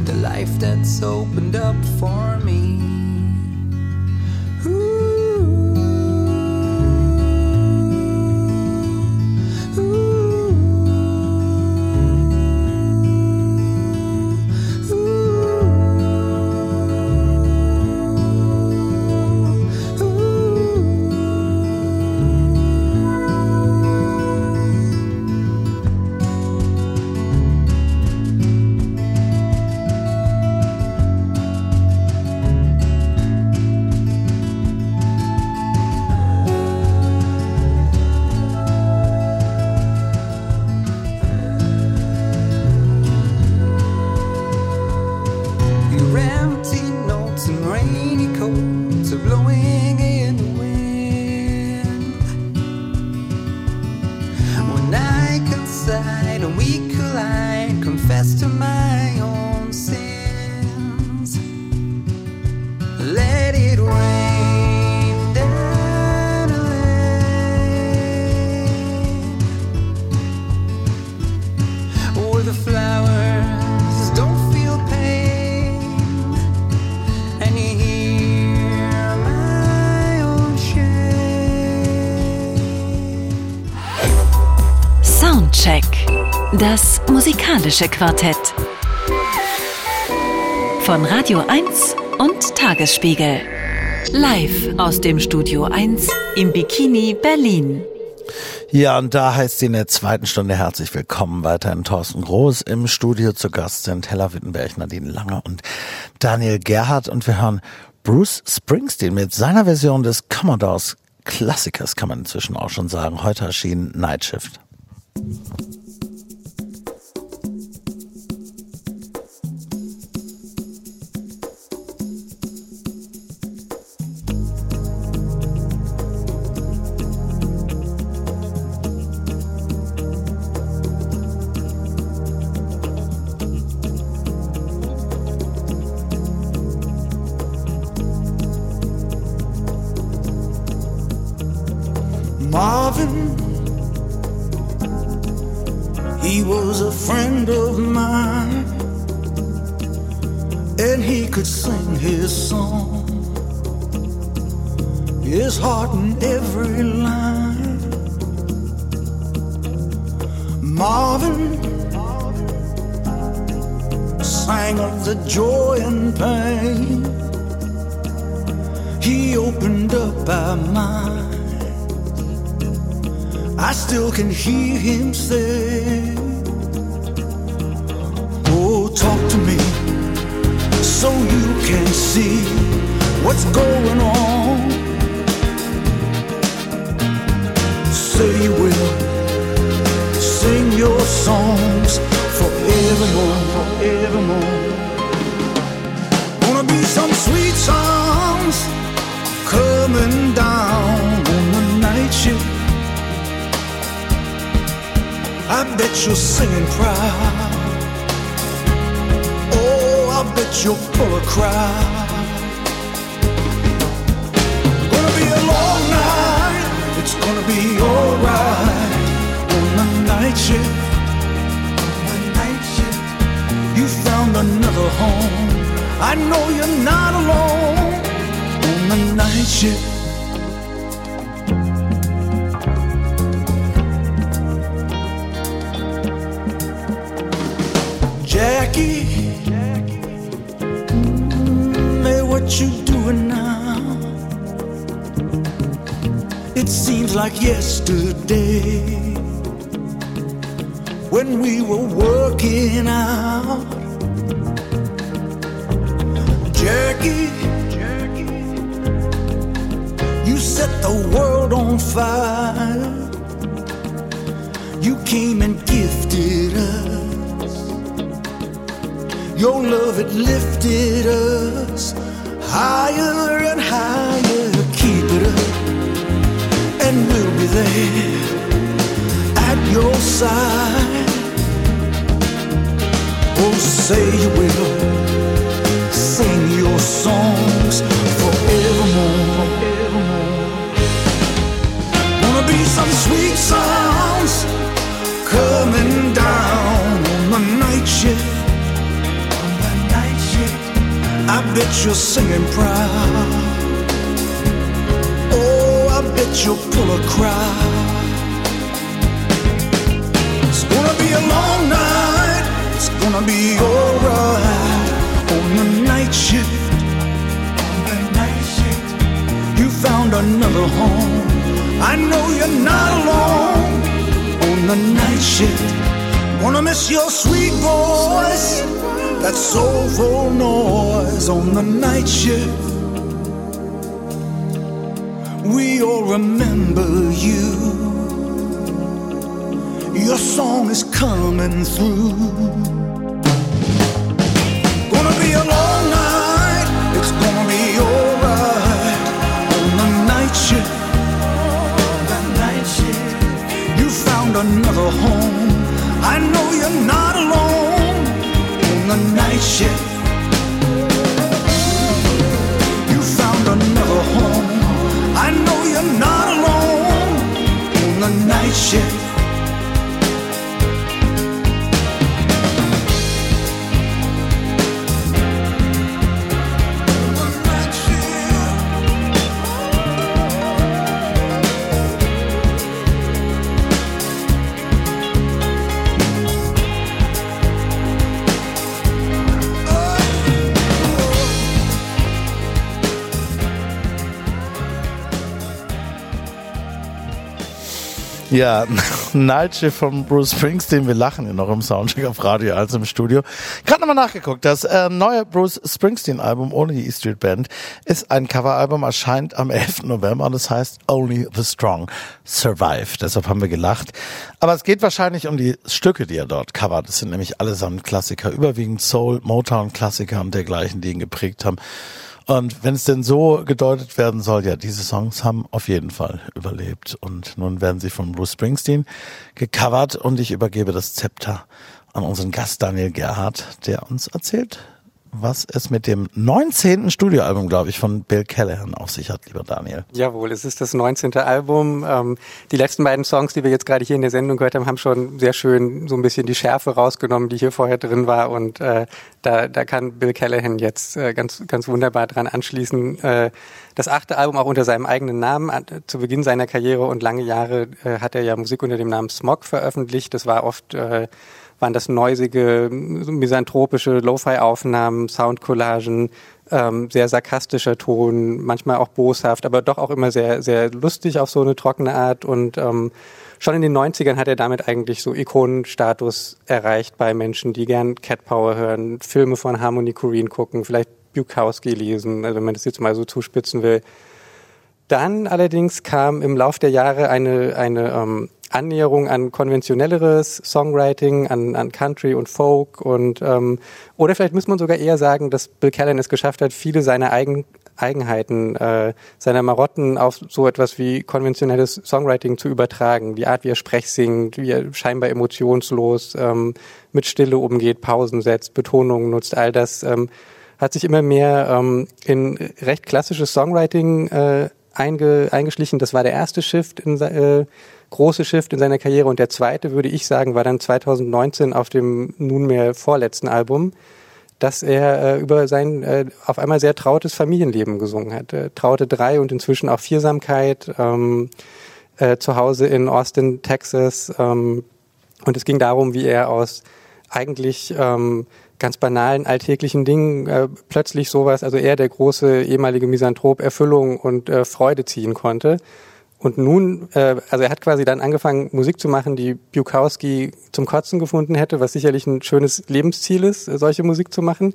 to life that's opened up for me. Musikalische Quartett. Von Radio 1 und Tagesspiegel. Live aus dem Studio 1 im Bikini Berlin. Ja, und da heißt sie in der zweiten Stunde herzlich willkommen weiterhin Thorsten Groß im Studio zu Gast sind Hella Wittenberg, Nadine Lange und Daniel Gerhardt und wir hören Bruce Springsteen mit seiner Version des Commodores Klassikers, kann man inzwischen auch schon sagen. Heute erschien Night Shift. You'll pull a crowd. It's gonna be a long night. It's gonna be alright on the night shift. On the night shift. You found another home. I know you're not alone on the night shift. Wanna miss your sweet voice, that soulful noise on the night shift. We all remember you. Your song is coming through. Gonna be a long night. It's gonna be alright on the night shift. on The night shift. You found another home. I know you're not alone on the night shift. You're not alone on the night shift. Ja, [LAUGHS] Shift von Bruce Springsteen. Wir lachen hier noch im Soundcheck auf Radio als im Studio. Gerade nochmal nachgeguckt. Das äh, neue Bruce Springsteen Album ohne die E Street Band ist ein Coveralbum, erscheint am 11. November und es heißt Only the Strong Survive. Deshalb haben wir gelacht. Aber es geht wahrscheinlich um die Stücke, die er dort covert. Das sind nämlich allesamt Klassiker, überwiegend Soul, Motown Klassiker und dergleichen, die ihn geprägt haben. Und wenn es denn so gedeutet werden soll, ja, diese Songs haben auf jeden Fall überlebt. Und nun werden sie von Bruce Springsteen gecovert und ich übergebe das Zepter an unseren Gast Daniel Gerhardt, der uns erzählt, was es mit dem 19. Studioalbum, glaube ich, von Bill Callahan auf sich hat, lieber Daniel. Jawohl, es ist das 19. Album. Ähm, die letzten beiden Songs, die wir jetzt gerade hier in der Sendung gehört haben, haben schon sehr schön so ein bisschen die Schärfe rausgenommen, die hier vorher drin war. Und äh, da, da kann Bill Callahan jetzt äh, ganz, ganz wunderbar dran anschließen. Äh, das achte Album auch unter seinem eigenen Namen. An- Zu Beginn seiner Karriere und lange Jahre äh, hat er ja Musik unter dem Namen Smog veröffentlicht. Das war oft äh, waren das neusige, misanthropische Lo-Fi-Aufnahmen, Soundcollagen, ähm, sehr sarkastischer Ton, manchmal auch boshaft, aber doch auch immer sehr, sehr lustig auf so eine trockene Art. Und ähm, schon in den 90ern hat er damit eigentlich so Ikonenstatus erreicht bei Menschen, die gern Cat Power hören, Filme von Harmony Korine gucken, vielleicht Bukowski lesen, also wenn man das jetzt mal so zuspitzen will. Dann allerdings kam im Lauf der Jahre eine, eine ähm, Annäherung an konventionelleres Songwriting, an, an Country und Folk und ähm, oder vielleicht muss man sogar eher sagen, dass Bill Callan es geschafft hat, viele seiner Eigen, Eigenheiten, äh, seiner Marotten auf so etwas wie konventionelles Songwriting zu übertragen. Die Art, wie er Sprech singt, wie er scheinbar emotionslos ähm, mit Stille umgeht, Pausen setzt, Betonungen nutzt, all das ähm, hat sich immer mehr ähm, in recht klassisches Songwriting äh, einge, eingeschlichen. Das war der erste Shift in äh, große Shift in seiner Karriere und der zweite, würde ich sagen, war dann 2019 auf dem nunmehr vorletzten Album, dass er äh, über sein äh, auf einmal sehr trautes Familienleben gesungen hat. Äh, traute drei und inzwischen auch Viersamkeit ähm, äh, zu Hause in Austin, Texas. Ähm, und es ging darum, wie er aus eigentlich ähm, ganz banalen alltäglichen Dingen äh, plötzlich sowas, also er der große ehemalige Misanthrop, Erfüllung und äh, Freude ziehen konnte. Und nun, äh, also er hat quasi dann angefangen, Musik zu machen, die Bukowski zum Kotzen gefunden hätte, was sicherlich ein schönes Lebensziel ist, äh, solche Musik zu machen.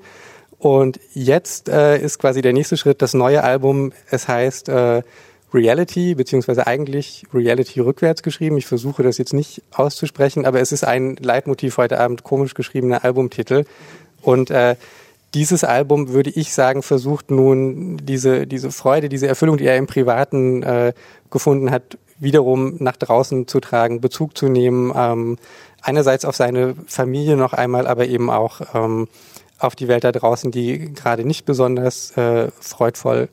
Und jetzt äh, ist quasi der nächste Schritt das neue Album. Es heißt äh, Reality, beziehungsweise eigentlich Reality rückwärts geschrieben. Ich versuche das jetzt nicht auszusprechen, aber es ist ein Leitmotiv heute Abend komisch geschriebener Albumtitel. Und äh, dieses Album, würde ich sagen, versucht nun diese, diese Freude, diese Erfüllung, die er im Privaten äh, gefunden hat, wiederum nach draußen zu tragen, Bezug zu nehmen. Ähm, einerseits auf seine Familie noch einmal, aber eben auch ähm, auf die Welt da draußen, die gerade nicht besonders äh, freudvoll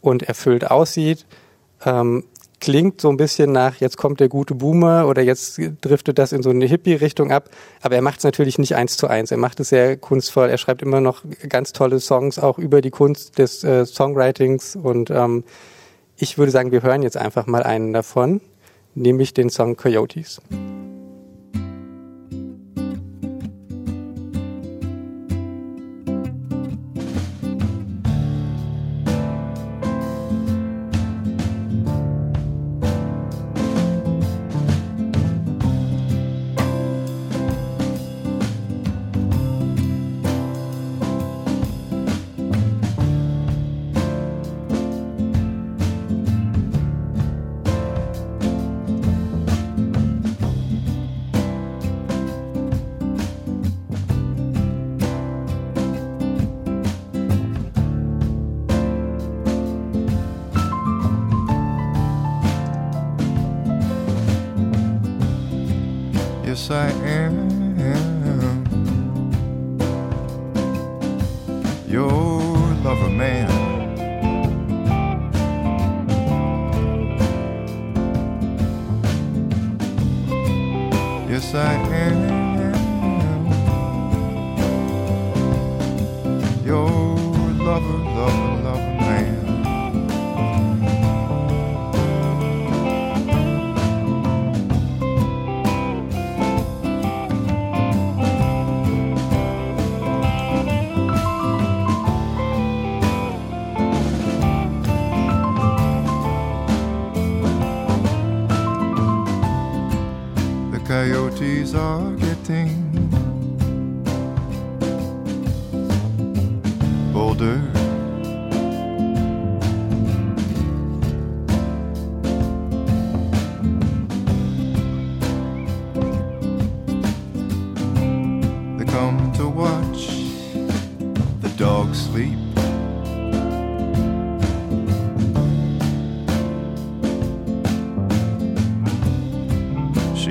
und erfüllt aussieht. Ähm, klingt so ein bisschen nach, jetzt kommt der gute Boomer oder jetzt driftet das in so eine Hippie-Richtung ab. Aber er macht es natürlich nicht eins zu eins. Er macht es sehr kunstvoll. Er schreibt immer noch ganz tolle Songs, auch über die Kunst des äh, Songwritings. Und ähm, ich würde sagen, wir hören jetzt einfach mal einen davon, nämlich den Song Coyotes.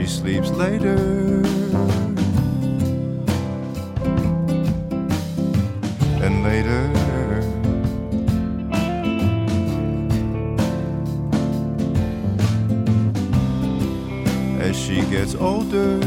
she sleeps later. And later. As she gets older.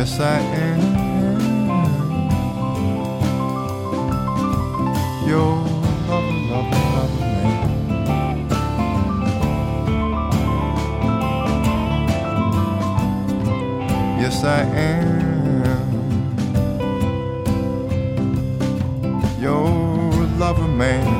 Yes, I am. Your lover, lover, lover man. Yes, I am. Your lover man.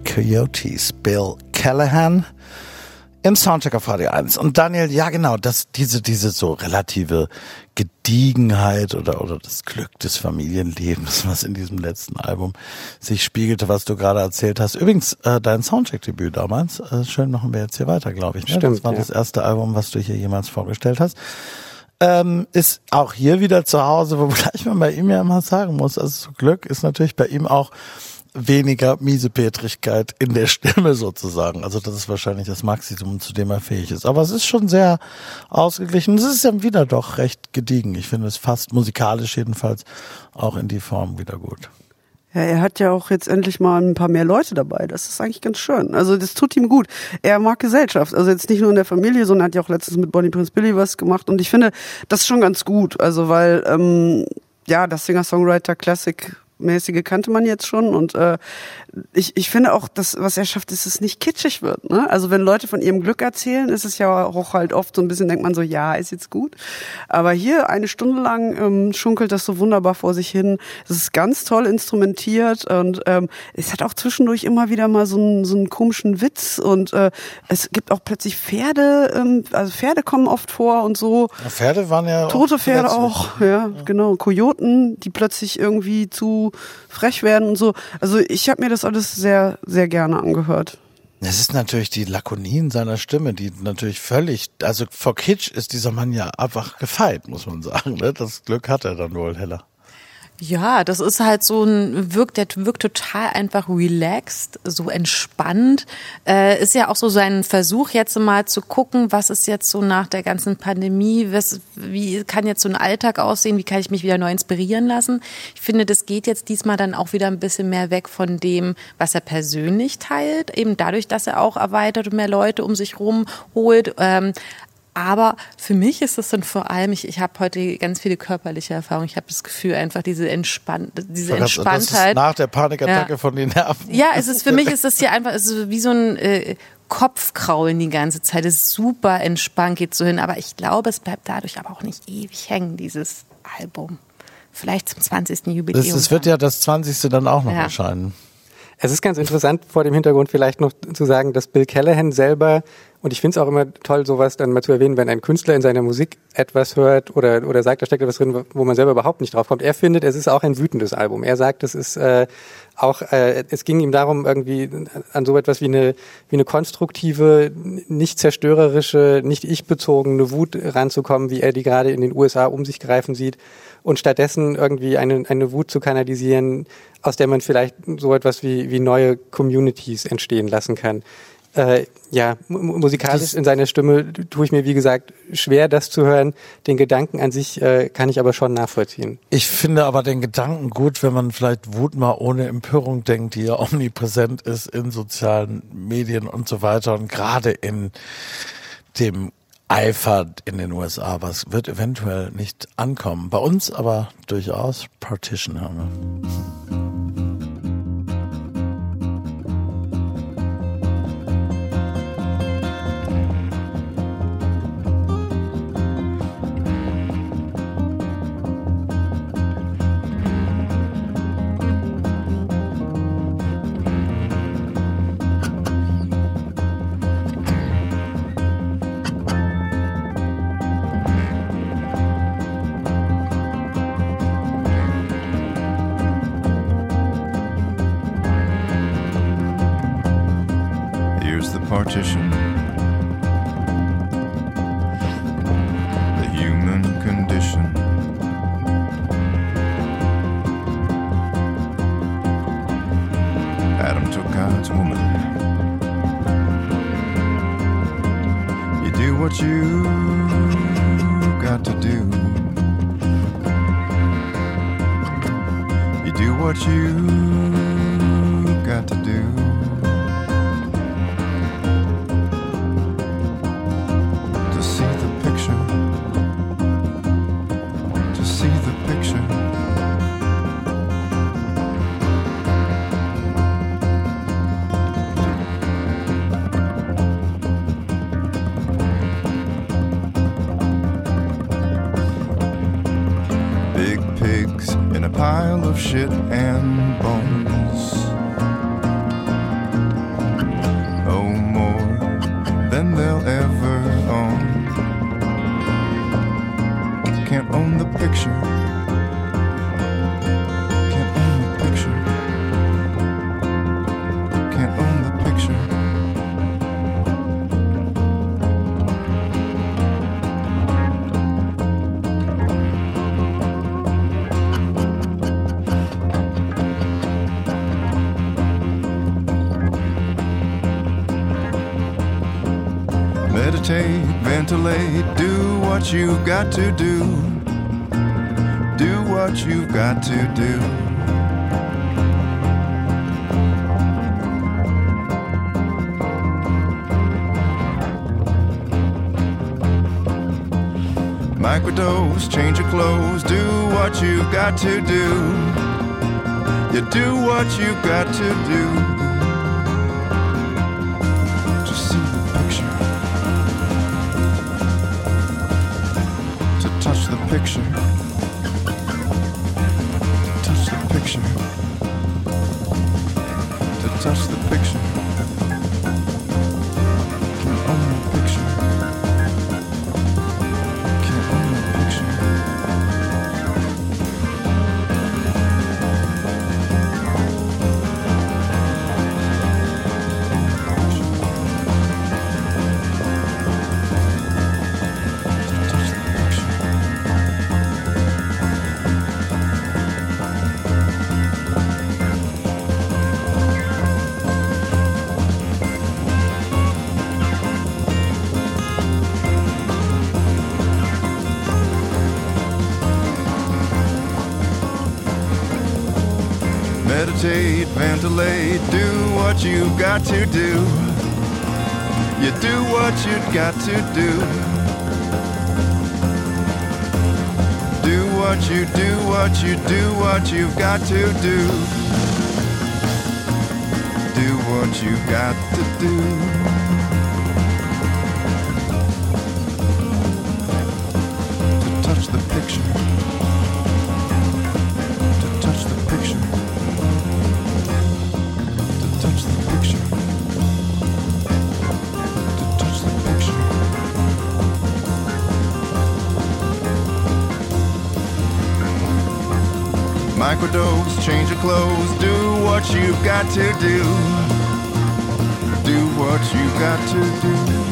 Coyotes, Bill Callahan im Soundcheck auf Radio 1. Und Daniel, ja genau, das, diese, diese so relative Gediegenheit oder, oder das Glück des Familienlebens, [LAUGHS] was in diesem letzten Album sich spiegelte, was du gerade erzählt hast. Übrigens, äh, dein Soundcheck-Debüt damals, äh, schön machen wir jetzt hier weiter, glaube ich. Ne? Stimmt, das war ja. das erste Album, was du hier jemals vorgestellt hast. Ähm, ist auch hier wieder zu Hause, wobei [LAUGHS] ich man bei ihm ja immer sagen muss, also Glück ist natürlich bei ihm auch weniger Miesepetrigkeit in der Stimme sozusagen. Also das ist wahrscheinlich das Maximum, zu dem er fähig ist. Aber es ist schon sehr ausgeglichen. Es ist ja wieder doch recht gediegen. Ich finde es fast musikalisch jedenfalls auch in die Form wieder gut. Ja, er hat ja auch jetzt endlich mal ein paar mehr Leute dabei. Das ist eigentlich ganz schön. Also das tut ihm gut. Er mag Gesellschaft. Also jetzt nicht nur in der Familie, sondern hat ja auch letztens mit Bonnie Prince Billy was gemacht. Und ich finde, das ist schon ganz gut. Also weil, ähm, ja, das Singer-Songwriter Classic mäßige kannte man jetzt schon und äh, ich, ich finde auch, dass was er schafft, ist, dass es nicht kitschig wird. Ne? Also wenn Leute von ihrem Glück erzählen, ist es ja auch halt oft so ein bisschen, denkt man so, ja, ist jetzt gut. Aber hier eine Stunde lang ähm, schunkelt das so wunderbar vor sich hin. Es ist ganz toll instrumentiert und ähm, es hat auch zwischendurch immer wieder mal so einen, so einen komischen Witz und äh, es gibt auch plötzlich Pferde, ähm, also Pferde kommen oft vor und so. Ja, Pferde waren ja Tote Pferde zuletzt auch, ja, genau. Kojoten, die plötzlich irgendwie zu frech werden und so. Also ich habe mir das alles sehr, sehr gerne angehört. Es ist natürlich die Lakonie in seiner Stimme, die natürlich völlig, also vor Kitsch ist dieser Mann ja einfach gefeit, muss man sagen. Ne? Das Glück hat er dann wohl, Heller. Ja, das ist halt so ein, wirkt, der wirkt total einfach relaxed, so entspannt. Äh, ist ja auch so sein Versuch jetzt mal zu gucken, was ist jetzt so nach der ganzen Pandemie, was, wie kann jetzt so ein Alltag aussehen, wie kann ich mich wieder neu inspirieren lassen. Ich finde, das geht jetzt diesmal dann auch wieder ein bisschen mehr weg von dem, was er persönlich teilt, eben dadurch, dass er auch erweitert und mehr Leute um sich rum holt. Ähm, aber für mich ist es dann vor allem, ich, ich habe heute ganz viele körperliche Erfahrungen. Ich habe das Gefühl, einfach diese, Entspann diese Das, das ist Entspanntheit. nach der Panikattacke Ja. von den Nerven. Ja, es ist für mich ist das hier einfach es ist wie so ein äh, Kopfkraulen die ganze Zeit. Es ist super entspannt, geht so hin. Aber ich glaube, es bleibt dadurch aber auch nicht ewig hängen, dieses Album. Vielleicht zum 20. Jubiläum. Das, das wird ja das 20. dann auch noch Ja. erscheinen. Es ist ganz interessant, vor dem Hintergrund vielleicht noch zu sagen, dass Bill Callahan selber, und ich finde es auch immer toll, sowas dann mal zu erwähnen, wenn ein Künstler in seiner Musik etwas hört oder, oder sagt, da steckt etwas drin, wo man selber überhaupt nicht drauf kommt. Er findet, es ist auch ein wütendes Album. Er sagt, es ist äh, auch, äh, es ging ihm darum, irgendwie an so etwas wie eine, wie eine konstruktive, nicht zerstörerische, nicht ich-bezogene Wut ranzukommen, wie er die gerade in den USA um sich greifen sieht und stattdessen irgendwie eine, eine Wut zu kanalisieren, aus der man vielleicht so etwas wie, wie neue Communities entstehen lassen kann. Äh, ja, mu- mu- musikalisch in seiner Stimme tue ich mir, wie gesagt, schwer, das zu hören. Den Gedanken an sich äh, kann ich aber schon nachvollziehen. Ich finde aber den Gedanken gut, wenn man vielleicht Wut mal ohne Empörung denkt, die ja omnipräsent ist in sozialen Medien und so weiter und gerade in dem Eifer in den USA, es wird eventuell nicht ankommen. Bei uns aber durchaus Partition haben wir. What you've got to do. Do what you've got to do. Microdose, change your clothes, do what you've got to do. You do what you've got to do. action. Got to do. You do what you've got to do. Do what you do, what you do, what you've got to do. Do what you've got to do. Change your clothes, do what you've got to do. Do what you've got to do.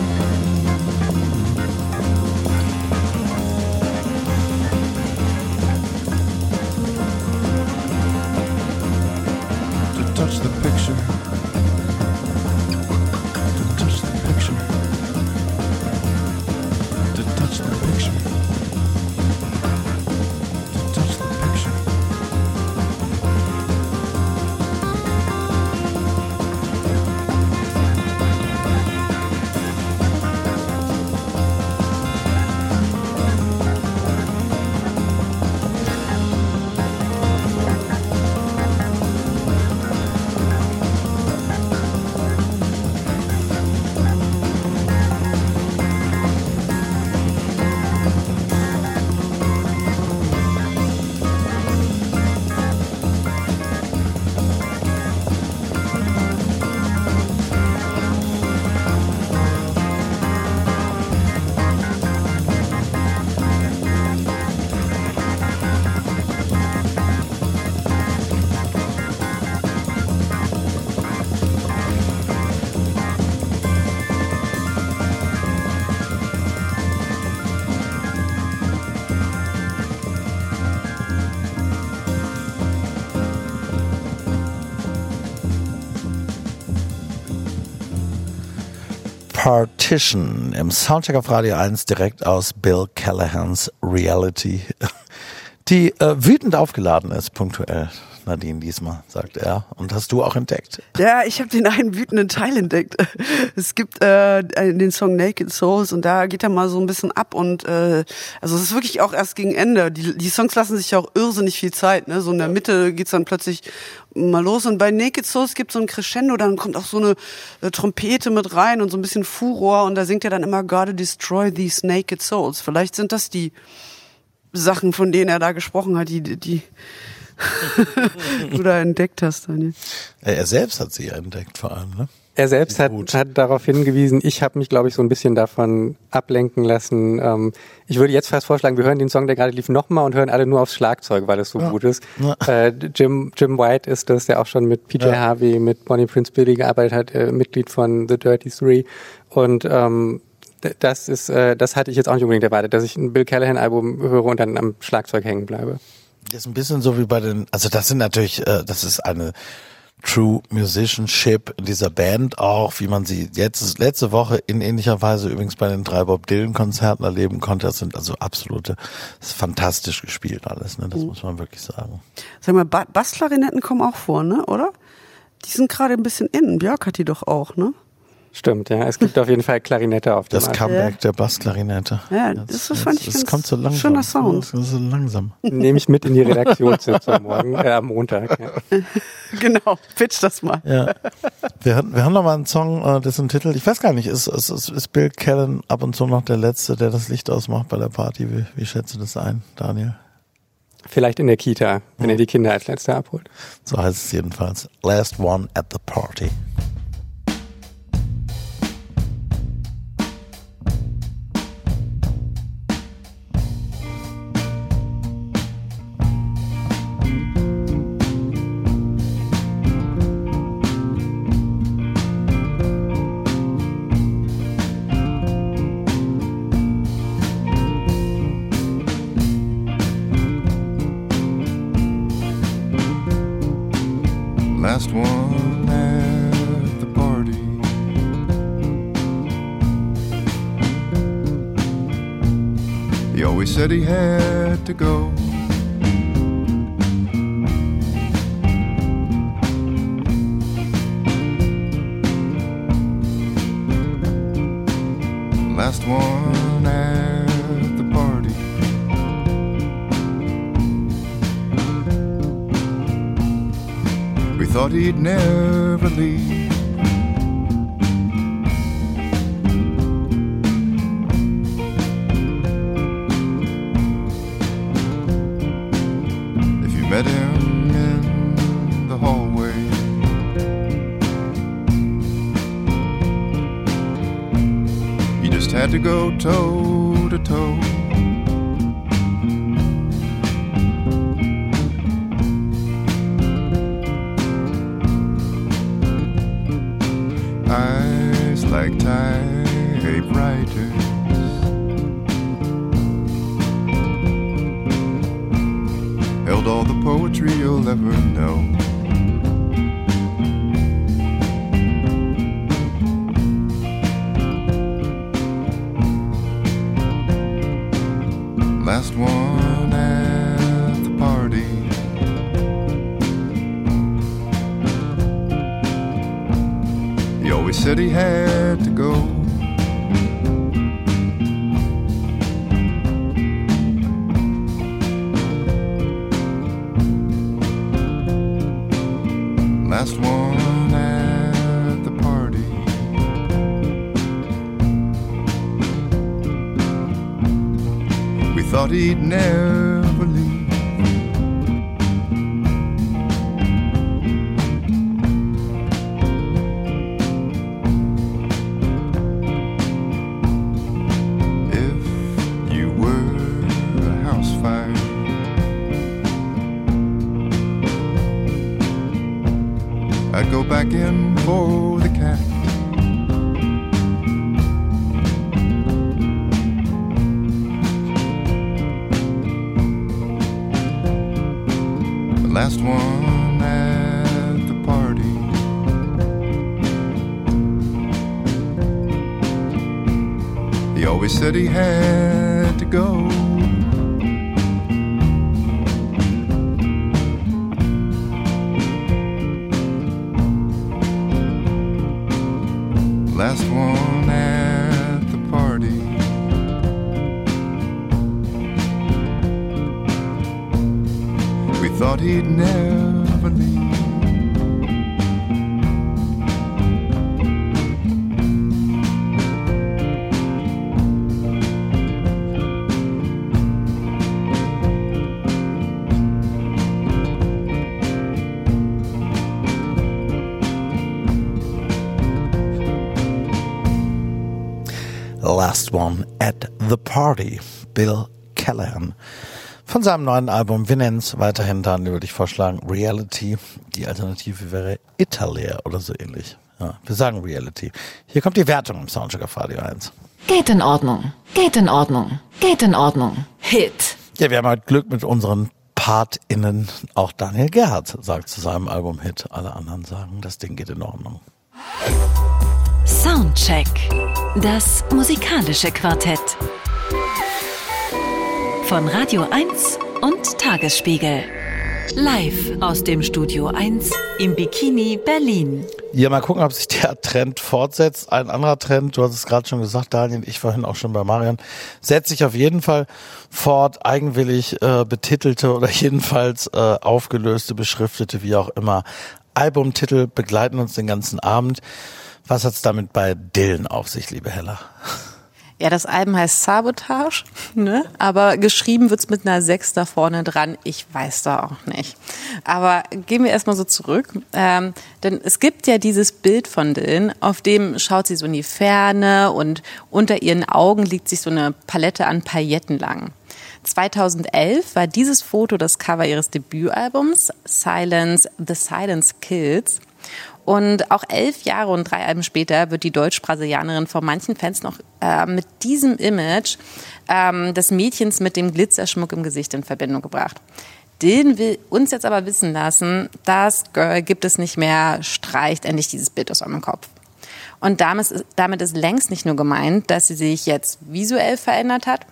Partition im Soundcheck auf Radio 1 direkt aus Bill Callahans Reality, die äh, wütend aufgeladen ist, punktuell. Nadine diesmal, sagt er. Und hast du auch entdeckt? Ja, ich habe den einen wütenden Teil entdeckt. [LAUGHS] Es gibt äh, den Song Naked Souls und da geht er mal so ein bisschen ab und äh, also es ist wirklich auch erst gegen Ende. Die, die Songs lassen sich ja auch irrsinnig viel Zeit. Ne? So in der Mitte geht's dann plötzlich mal los und bei Naked Souls gibt so ein Crescendo, dann kommt auch so eine äh, Trompete mit rein und so ein bisschen Furor und da singt er dann immer Gotta Destroy These Naked Souls. Vielleicht sind das die Sachen, von denen er da gesprochen hat, die, die [LAUGHS] du da entdeckt hast, Daniel. Er selbst hat sie ja entdeckt vor allem, ne? Er selbst hat, hat darauf hingewiesen, ich habe mich, glaube ich, so ein bisschen davon ablenken lassen. Ähm, ich würde jetzt fast vorschlagen, wir hören den Song, der gerade lief, nochmal und hören alle nur aufs Schlagzeug, weil es so Ja. gut ist. Ja. Äh, Jim, Jim White ist das, der auch schon mit PJ Ja. Harvey, mit Bonnie Prince Billy gearbeitet hat, äh, Mitglied von The Dirty Three. Und ähm, das ist, äh, das hatte ich jetzt auch nicht unbedingt erwartet, dass ich ein Bill Callahan Album höre und dann am Schlagzeug hängen bleibe. Das ist ein bisschen so wie bei den, also das sind natürlich, äh, das ist eine True Musicianship in dieser Band auch, wie man sie jetzt letzte Woche in ähnlicher Weise übrigens bei den drei Bob Dylan Konzerten erleben konnte. Das sind also absolute, das ist fantastisch gespielt alles, ne? Das muss man wirklich sagen. Sag mal, ba Bassklarinetten kommen auch vor, ne? Oder? Die sind gerade ein bisschen in. Björk hat die doch auch, ne? Stimmt, ja. Es gibt auf jeden Fall Klarinette auf dem Das Album. Comeback der Bassklarinette. Ja, das, das fand ich Das ganz kommt so langsam. schöner Sound. Das ist so langsam. Nehme ich mit in die Redaktionssitzung morgen, äh, am Montag. Ja. [LAUGHS] genau, pitch das mal. Ja. Wir, wir haben noch mal einen Song, äh, dessen Titel, ich weiß gar nicht, ist, ist, ist, Bill Callen ab und zu noch der Letzte, der das Licht ausmacht bei der Party? Wie, wie schätzt du das ein, Daniel? Vielleicht in der Kita, wenn er die Kinder als letzter abholt. So heißt es jedenfalls. Last one at the party. Had to go. Said he had to go. Last one at the party. We thought he'd never he had to go. Party, Bill Callahan. Von seinem neuen Album, es weiterhin dann, würde ich vorschlagen, Reality. Die Alternative wäre Italia oder so ähnlich. Ja, wir sagen Reality. Hier kommt die Wertung im Soundcheck auf Radio 1. Geht in Ordnung. Geht in Ordnung. Geht in Ordnung. Hit. Ja, wir haben halt Glück mit unseren PartInnen. Auch Daniel Gerhardt sagt zu seinem Album Hit. Alle anderen sagen, das Ding geht in Ordnung. Soundcheck. Das musikalische Quartett. Von Radio 1 und Tagesspiegel. Live aus dem Studio 1 im Bikini Berlin. Ja, mal gucken, ob sich der Trend fortsetzt. Ein anderer Trend, du hast es gerade schon gesagt, Daniel, ich vorhin auch schon bei Marian, setzt sich auf jeden Fall fort, eigenwillig äh, betitelte oder [LAUGHS] jedenfalls äh, aufgelöste, beschriftete, wie auch immer. Albumtitel begleiten uns den ganzen Abend. Was hat's damit bei Dylan auf sich, liebe Hella? Ja, das Album heißt Sabotage, ne? aber geschrieben wird's mit einer Sechs da vorne dran. Ich weiß da auch nicht. Aber gehen wir erstmal so zurück. Ähm, denn es gibt ja dieses Bild von Dylan, auf dem schaut sie so in die Ferne und unter ihren Augen liegt sich so eine Palette an Pailletten lang. 2011 war dieses Foto das Cover ihres Debütalbums Silence, The Silence Kills. Und auch elf Jahre und drei Alben später wird die Deutsch-Brasilianerin von manchen Fans noch äh, mit diesem Image ähm, des Mädchens mit dem Glitzerschmuck im Gesicht in Verbindung gebracht. Den will uns jetzt aber wissen lassen, das Girl gibt es nicht mehr, streicht endlich dieses Bild aus eurem Kopf. Und damit ist, damit ist längst nicht nur gemeint, dass sie sich jetzt visuell verändert hat,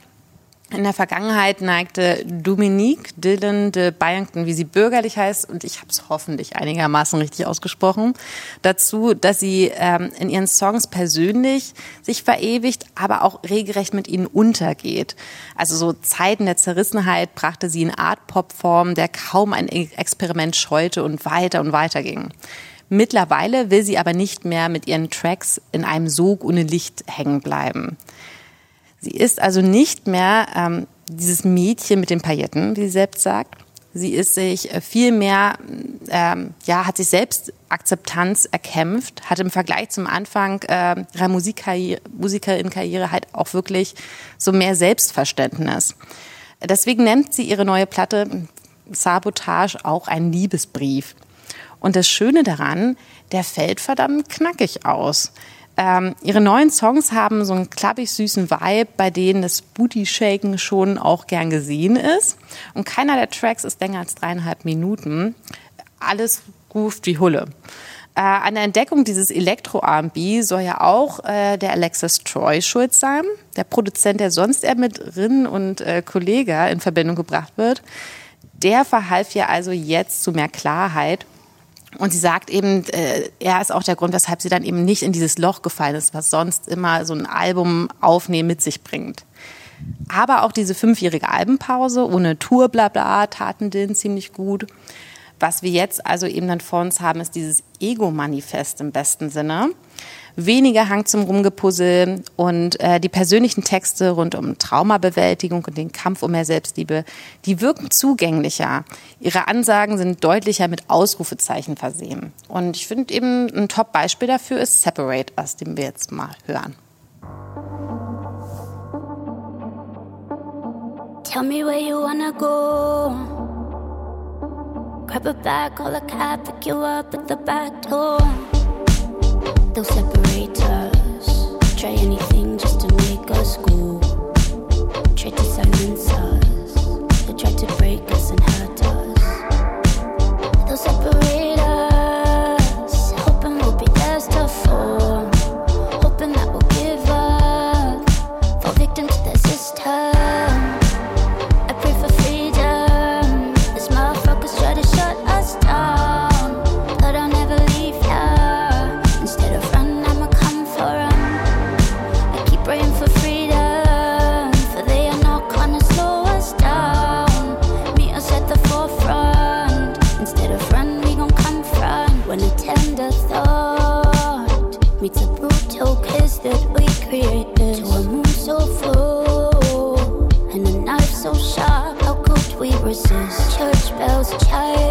in der Vergangenheit neigte Dominique Dillon de Byington, wie sie bürgerlich heißt, und ich habe es hoffentlich einigermaßen richtig ausgesprochen, dazu, dass sie ähm, in ihren Songs persönlich sich verewigt, aber auch regelrecht mit ihnen untergeht. Also so Zeiten der Zerrissenheit brachte sie in Art-Pop-Form, der kaum ein Experiment scheute und weiter und weiter ging. Mittlerweile will sie aber nicht mehr mit ihren Tracks in einem Sog ohne Licht hängen bleiben. Sie ist also nicht mehr ähm, dieses Mädchen mit den Pailletten, wie sie selbst sagt. Sie ist sich äh, viel mehr, ähm, ja, hat sich selbst Akzeptanz erkämpft, hat im Vergleich zum Anfang äh, ihrer Musikkarriere, Musikerin-Karriere halt auch wirklich so mehr Selbstverständnis. Deswegen nennt sie ihre neue Platte Sabotage auch ein Liebesbrief. Und das Schöne daran, der fällt verdammt knackig aus. Ähm, ihre neuen Songs haben so einen klappig süßen Vibe, bei denen das Booty-Shaken schon auch gern gesehen ist. Und keiner der Tracks ist länger als dreieinhalb Minuten. Alles ruft wie Hulle. Äh, an der Entdeckung dieses Elektro-R&B soll ja auch äh, der Alexis Troy schuld sein, der Produzent, der sonst eher mit Rin und äh, Kollega in Verbindung gebracht wird. Der verhalf ja also jetzt zu mehr Klarheit und sie sagt eben, äh, er ist auch der Grund, weshalb sie dann eben nicht in dieses Loch gefallen ist, was sonst immer so ein Album aufnehmen mit sich bringt. Aber auch diese fünfjährige Albenpause ohne Tour, bla bla, taten den ziemlich gut. Was wir jetzt also eben dann vor uns haben, ist dieses Ego-Manifest im besten Sinne weniger Hang zum Rumgepuzzle und äh, die persönlichen Texte rund um Traumabewältigung und den Kampf um mehr Selbstliebe, die wirken zugänglicher. Ihre Ansagen sind deutlicher mit Ausrufezeichen versehen. Und ich finde eben ein Top-Beispiel dafür ist Separate Us, den wir jetzt mal hören. Tell me where you wanna go. Grab a bag, call a cab, pick you up at the back door. They'll separate us. Try anything just to make us go. Try to silence us. They try to break us and hurt us. They'll separate church bells, chime.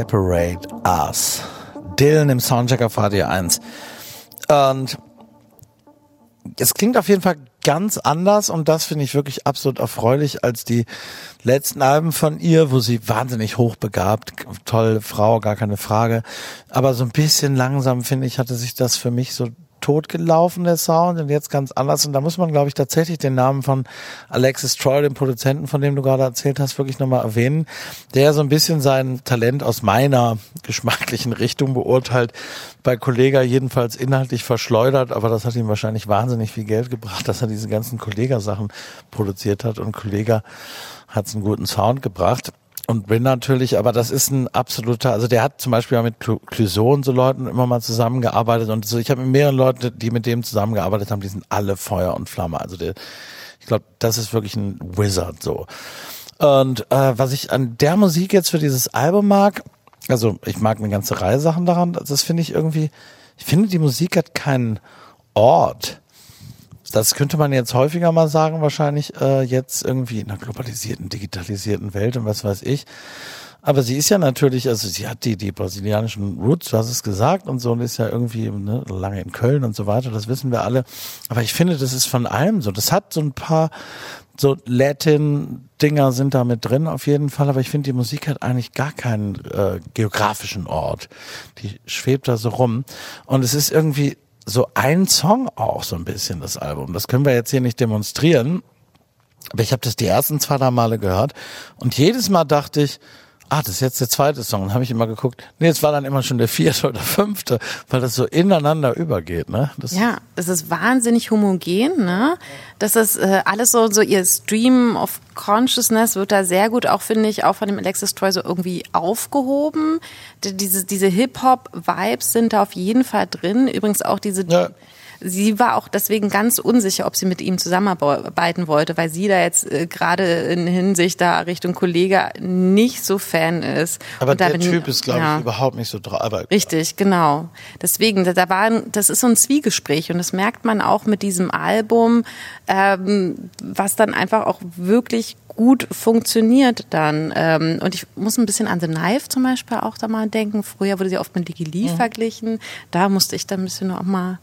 Separate Us. Dylan im Soundcheck auf Radio 1. Und es klingt auf jeden Fall ganz anders und das finde ich wirklich absolut erfreulich als die letzten Alben von ihr, wo sie wahnsinnig hochbegabt, tolle Frau, gar keine Frage. Aber so ein bisschen langsam, finde ich, hatte sich das für mich so totgelaufen, der Sound, und jetzt ganz anders. Und da muss man, glaube ich, tatsächlich den Namen von Alexis Troy, dem Produzenten, von dem du gerade erzählt hast, wirklich nochmal erwähnen, der so ein bisschen sein Talent aus meiner [LAUGHS] geschmacklichen Richtung beurteilt, bei Kollega jedenfalls inhaltlich verschleudert, aber das hat ihm wahrscheinlich wahnsinnig viel Geld gebracht, dass er diese ganzen Kollega-Sachen produziert hat. Und Kollega hat einen guten Sound gebracht und bin natürlich, aber das ist ein absoluter, also der hat zum Beispiel auch mit und so Leuten immer mal zusammengearbeitet und so. Ich habe mit mehreren Leuten, die mit dem zusammengearbeitet haben, die sind alle Feuer und Flamme. Also der, ich glaube, das ist wirklich ein Wizard so. Und äh, was ich an der Musik jetzt für dieses Album mag, also ich mag eine ganze Reihe Sachen daran, das finde ich irgendwie, ich finde die Musik hat keinen Ort das könnte man jetzt häufiger mal sagen, wahrscheinlich äh, jetzt irgendwie in einer globalisierten, digitalisierten Welt und was weiß ich. Aber sie ist ja natürlich, also sie hat die, die brasilianischen Roots, du hast es gesagt und so, und ist ja irgendwie ne, lange in Köln und so weiter, das wissen wir alle. Aber ich finde, das ist von allem so. Das hat so ein paar so Latin-Dinger sind da mit drin auf jeden Fall, aber ich finde, die Musik hat eigentlich gar keinen äh, geografischen Ort. Die schwebt da so rum. Und es ist irgendwie so ein Song auch so ein bisschen, das Album. Das können wir jetzt hier nicht demonstrieren. Aber ich habe das die ersten zwei, drei Male gehört und jedes Mal dachte ich, ah, das ist jetzt der zweite Song. Dann habe ich immer geguckt, nee, es war dann immer schon der vierte oder fünfte, weil das so ineinander übergeht, ne? Das ja, das ist wahnsinnig homogen, ne? Das ist äh, alles so, so ihr Stream of Consciousness wird da sehr gut, auch finde ich, auch von dem Alexis Troy so irgendwie aufgehoben. Diese, diese Hip-Hop-Vibes sind da auf jeden Fall drin. Übrigens auch diese ja. Sie war auch deswegen ganz unsicher, ob sie mit ihm zusammenarbeiten wollte, weil sie da jetzt äh, gerade in Hinsicht da Richtung Kollege nicht so Fan ist. Aber der Typ ist, glaube ja. ich, überhaupt nicht so drauf. Richtig, genau. Deswegen, da war, das ist so ein Zwiegespräch und das merkt man auch mit diesem Album, ähm, was dann einfach auch wirklich gut funktioniert dann. Ähm, und ich muss ein bisschen an The Knife zum Beispiel auch da mal denken. Früher wurde sie oft mit Diggy Lee mhm. verglichen. Da musste ich dann ein bisschen auch mal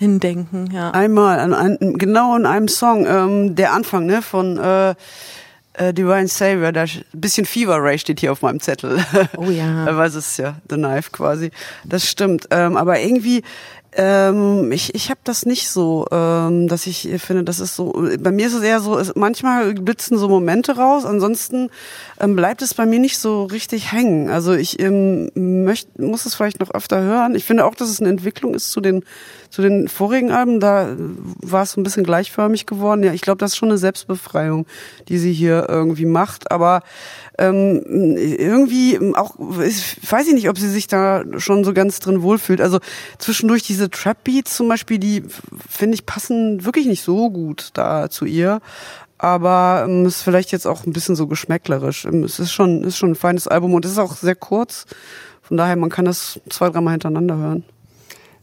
hindenken, ja. Einmal, an, an, genau in einem Song, ähm, der Anfang, ne, von äh, äh, Divine Savior, da ein bisschen Fever Ray steht hier auf meinem Zettel. Oh ja. [LAUGHS] Aber es ist ja The Knife quasi. Das stimmt. Ähm, aber irgendwie, ähm, ich ich habe das nicht so, ähm, dass ich finde, das ist so. Bei mir ist es eher so, es, manchmal blitzen so Momente raus. Ansonsten ähm, bleibt es bei mir nicht so richtig hängen. Also ich ähm, möcht, muss es vielleicht noch öfter hören. Ich finde auch, dass es eine Entwicklung ist zu den zu den vorigen Alben. Da war es ein bisschen gleichförmig geworden. Ja, ich glaube, das ist schon eine Selbstbefreiung, die sie hier irgendwie macht. Aber ähm, irgendwie auch, ich weiß ich nicht, ob sie sich da schon so ganz drin wohlfühlt. Also zwischendurch diese Trap Beats zum Beispiel, die finde ich passen wirklich nicht so gut da zu ihr. Aber ähm, ist vielleicht jetzt auch ein bisschen so geschmäcklerisch. Ähm, es ist schon, ist schon ein feines Album und es ist auch sehr kurz. Von daher, man kann das zwei, dreimal hintereinander hören.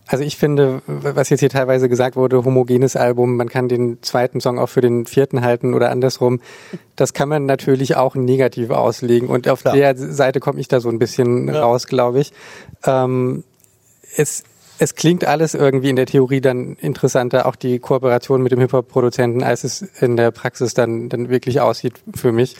Also ich finde, was jetzt hier teilweise gesagt wurde, homogenes Album, man kann den zweiten Song auch für den vierten halten oder andersrum. Das kann man natürlich auch negativ auslegen. Und auf Klar. der Seite komme ich da so ein bisschen ja. raus, glaube ich. Ähm, es, es klingt alles irgendwie in der Theorie dann interessanter, auch die Kooperation mit dem Hip-Hop-Produzenten, als es in der Praxis dann, dann wirklich aussieht für mich.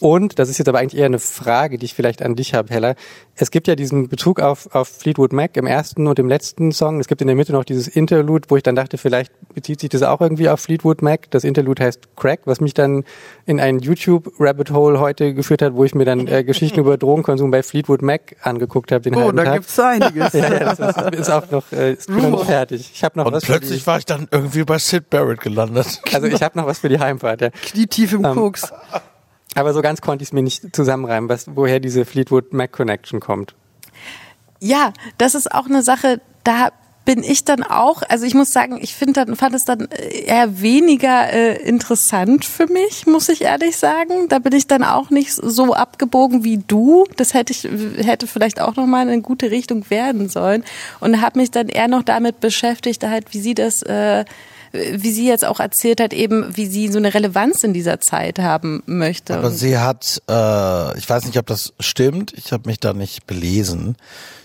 Und, das ist jetzt aber eigentlich eher eine Frage, die ich vielleicht an dich habe, Hella. Es gibt ja diesen Bezug auf, auf Fleetwood Mac im ersten und im letzten Song. Es gibt in der Mitte noch dieses Interlude, wo ich dann dachte, vielleicht bezieht sich das auch irgendwie auf Fleetwood Mac. Das Interlude heißt Crack, was mich dann in ein YouTube-Rabbit Hole heute geführt hat, wo ich mir dann äh, Geschichten über Drogenkonsum bei Fleetwood Mac angeguckt habe den oh, halben da Tag. gibt's einiges. [LAUGHS] ja, ja, das ist, ist auch noch, äh, ist noch fertig. Ich habe noch und was plötzlich war ich dann irgendwie bei Sid Barrett gelandet. Also ich habe noch was für die Heimfahrt. Ja. Knietief im ähm, Koks. Aber so ganz konnte ich es mir nicht zusammenreimen, was, woher diese Fleetwood Mac Connection kommt. Ja, das ist auch eine Sache, da bin ich dann auch, also ich muss sagen, ich finde dann, fand es dann eher weniger äh, interessant für mich, muss ich ehrlich sagen. Da bin ich dann auch nicht so abgebogen wie du. Das hätte ich, hätte vielleicht auch nochmal eine gute Richtung werden sollen. Und habe mich dann eher noch damit beschäftigt, halt, wie sie das äh, äh, wie sie jetzt auch erzählt hat, eben wie sie so eine Relevanz in dieser Zeit haben möchte. Aber sie hat, äh, ich weiß nicht, ob das stimmt, ich habe mich da nicht belesen.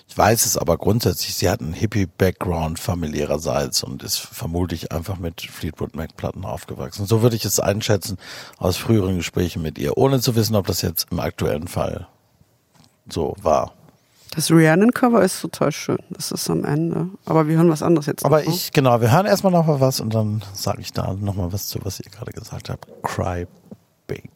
Ich weiß es aber grundsätzlich, sie hat einen Hippie-Background familiärerseits und ist vermutlich einfach mit Fleetwood Mac-Platten aufgewachsen. So würde ich es einschätzen aus früheren Gesprächen mit ihr, ohne zu wissen, ob das jetzt im aktuellen Fall so war. Das Rhiannon-Cover ist total schön. Das ist am Ende. Aber wir hören was anderes jetzt. Aber noch, ne? ich, genau, wir hören erstmal noch mal was und dann sage ich da noch mal was zu, was ihr gerade gesagt habt. Cry Babe.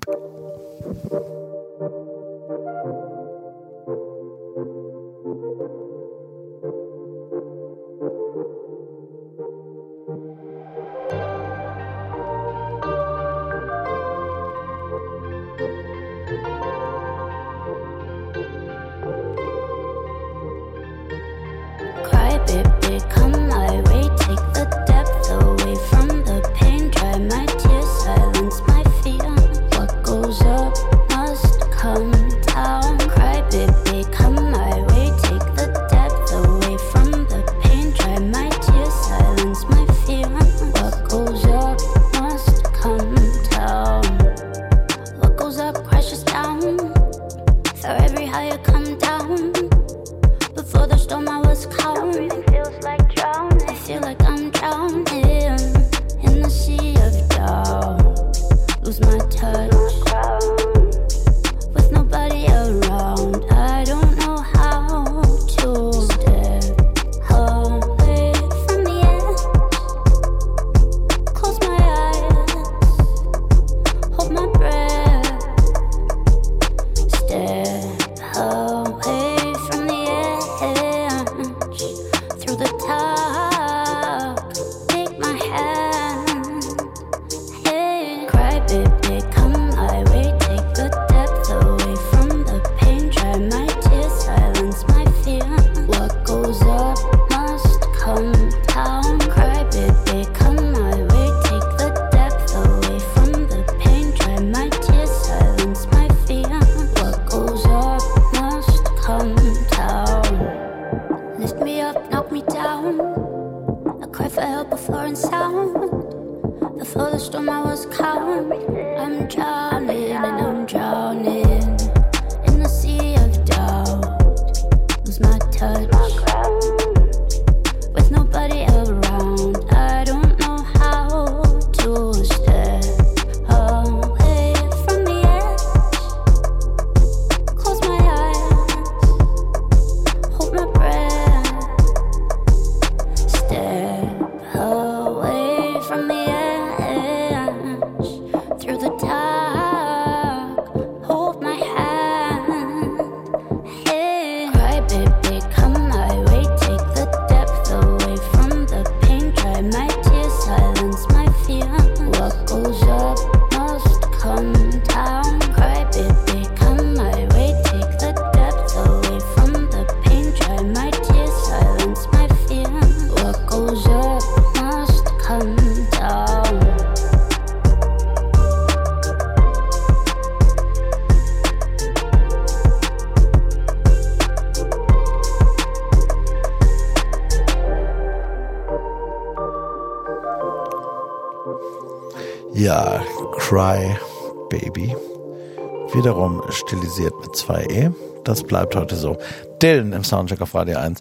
Stilisiert mit zwei E. Das bleibt heute so. Dylan im Soundcheck auf Radio 1.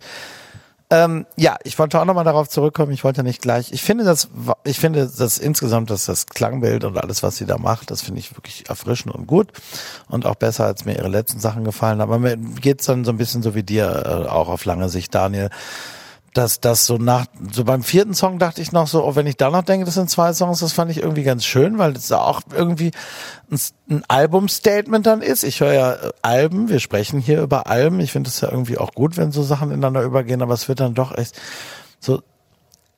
Ähm, ja, ich wollte auch nochmal darauf zurückkommen. Ich wollte nicht gleich. Ich finde das, ich finde das insgesamt, dass das Klangbild und alles, was sie da macht, das finde ich wirklich erfrischend und gut und auch besser, als mir ihre letzten Sachen gefallen. Aber mir geht's dann so ein bisschen so wie dir äh, auch auf lange Sicht, Daniel dass das so nach, so beim vierten Song dachte ich noch so, oh, wenn ich da noch denke, das sind zwei Songs, das fand ich irgendwie ganz schön, weil das auch irgendwie ein, ein Albumstatement dann ist. Ich höre ja äh, Alben, wir sprechen hier über Alben. Ich finde es ja irgendwie auch gut, wenn so Sachen ineinander übergehen, aber es wird dann doch echt so,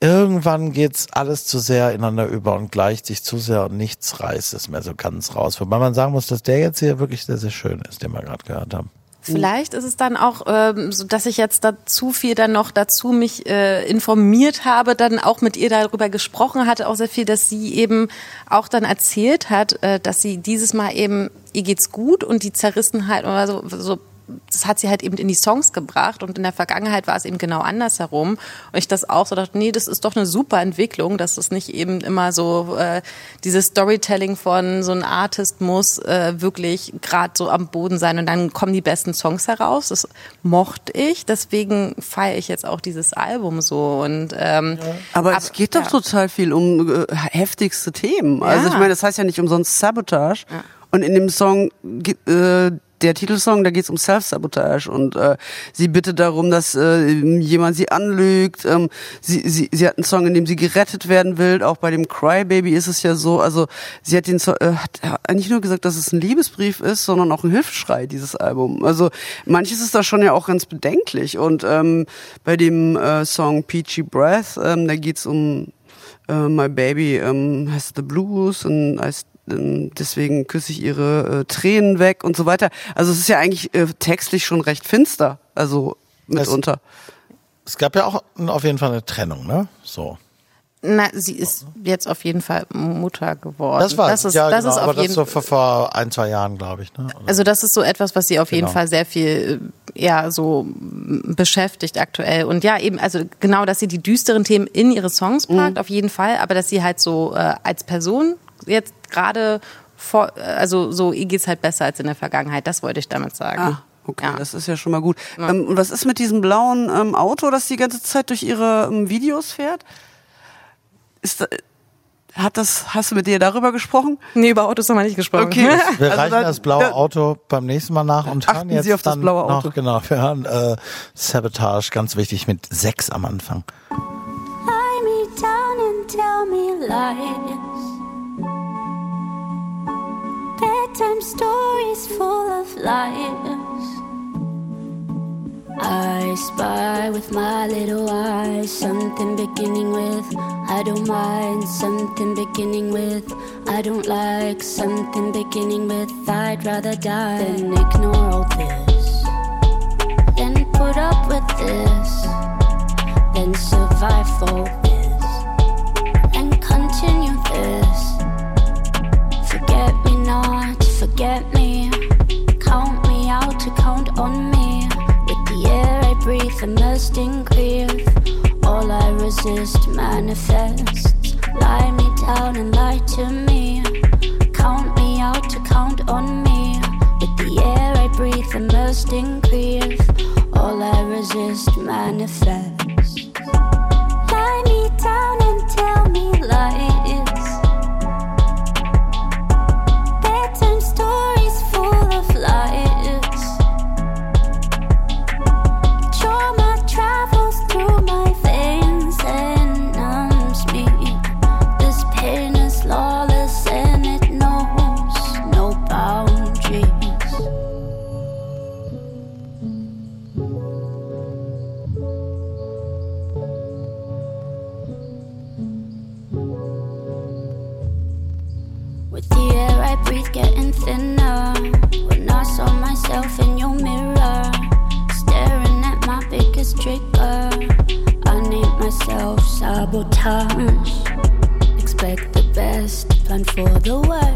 irgendwann geht's alles zu sehr ineinander über und gleicht sich zu sehr und nichts reißt es mehr so ganz raus. Wobei man sagen muss, dass der jetzt hier wirklich sehr, sehr schön ist, den wir gerade gehört haben. Vielleicht ist es dann auch ähm, so, dass ich jetzt da zu viel dann noch dazu mich äh, informiert habe, dann auch mit ihr darüber gesprochen hatte, auch sehr viel, dass sie eben auch dann erzählt hat, äh, dass sie dieses Mal eben, ihr geht's gut und die Zerrissenheit oder so, so das hat sie halt eben in die Songs gebracht und in der Vergangenheit war es eben genau andersherum. Und ich das auch so dachte, nee, das ist doch eine super Entwicklung, dass es nicht eben immer so äh, dieses Storytelling von so einem Artist muss äh, wirklich gerade so am Boden sein und dann kommen die besten Songs heraus. Das mochte ich, deswegen feiere ich jetzt auch dieses Album so und ähm, Aber es geht doch ja. total viel um äh, heftigste Themen. Also Ja. ich meine, das heißt ja nicht umsonst Sabotage. Und in dem Song, äh, der Titelsong, da geht es um Self-Sabotage und äh, sie bittet darum, dass äh, jemand sie anlügt. Ähm, sie, sie, sie hat einen Song, in dem sie gerettet werden will. Auch bei dem Crybaby ist es ja so. Also sie hat den Song, äh, hat nicht nur gesagt, dass es ein Liebesbrief ist, sondern auch ein Hilfeschrei, dieses Album. Also manches ist da schon ja auch ganz bedenklich. Und ähm, bei dem äh, Song Peachy Breath, ähm, da geht's um äh, My Baby ähm, has the blues heißt ähm, deswegen küsse ich ihre äh, Tränen weg und so weiter. Also es ist ja eigentlich äh, textlich schon recht finster, also mitunter. Es gab ja auch auf jeden Fall eine Trennung, ne? So. Na, sie ist jetzt auf jeden Fall Mutter geworden. Das war das ist, ja, das genau, ist aber auf das jeden so vor, vor ein, zwei Jahren, glaube ich. Ne? Also das ist so etwas, was sie auf jeden Genau. Fall sehr viel äh, ja so beschäftigt aktuell und ja eben also genau, dass sie die düsteren Themen in ihre Songs Mhm. packt auf jeden Fall, aber dass sie halt so äh, als Person jetzt gerade vor äh, also so ihr geht's halt besser als in der Vergangenheit. Das wollte ich damit sagen. Ah, okay, das ist ja schon mal gut. Ähm, und was ist mit diesem blauen ähm, Auto, das die ganze Zeit durch ihre ähm, Videos fährt? Ist da, hat das, hast du mit dir darüber gesprochen? Nee, über Autos haben wir nicht gesprochen. Okay. [LAUGHS] Wir Also reichen dann- das blaue Auto beim nächsten Mal nach und hören jetzt Sie auf das dann blaue Auto. noch, genau, wir hören äh, Sabotage, ganz wichtig, mit sechs am Anfang. Lie me down and tell me lies. Bedtime stories full of lies. I spy with my little eyes. Something beginning with I don't mind, something beginning with I don't like, something beginning with I'd rather die. Than ignore all this, then put up with this. Then survive for this. And continue this. Forget me not, forget me. Count me out to count on me. With the air I breathe, immersed in grief. All I resist manifests. Lie me down and lie to me. Count me out to count on me. With the air I breathe, immersed in grief. All I resist manifests. Lie me down and tell me lies. Sabotage. Expect the best, plan for the worst.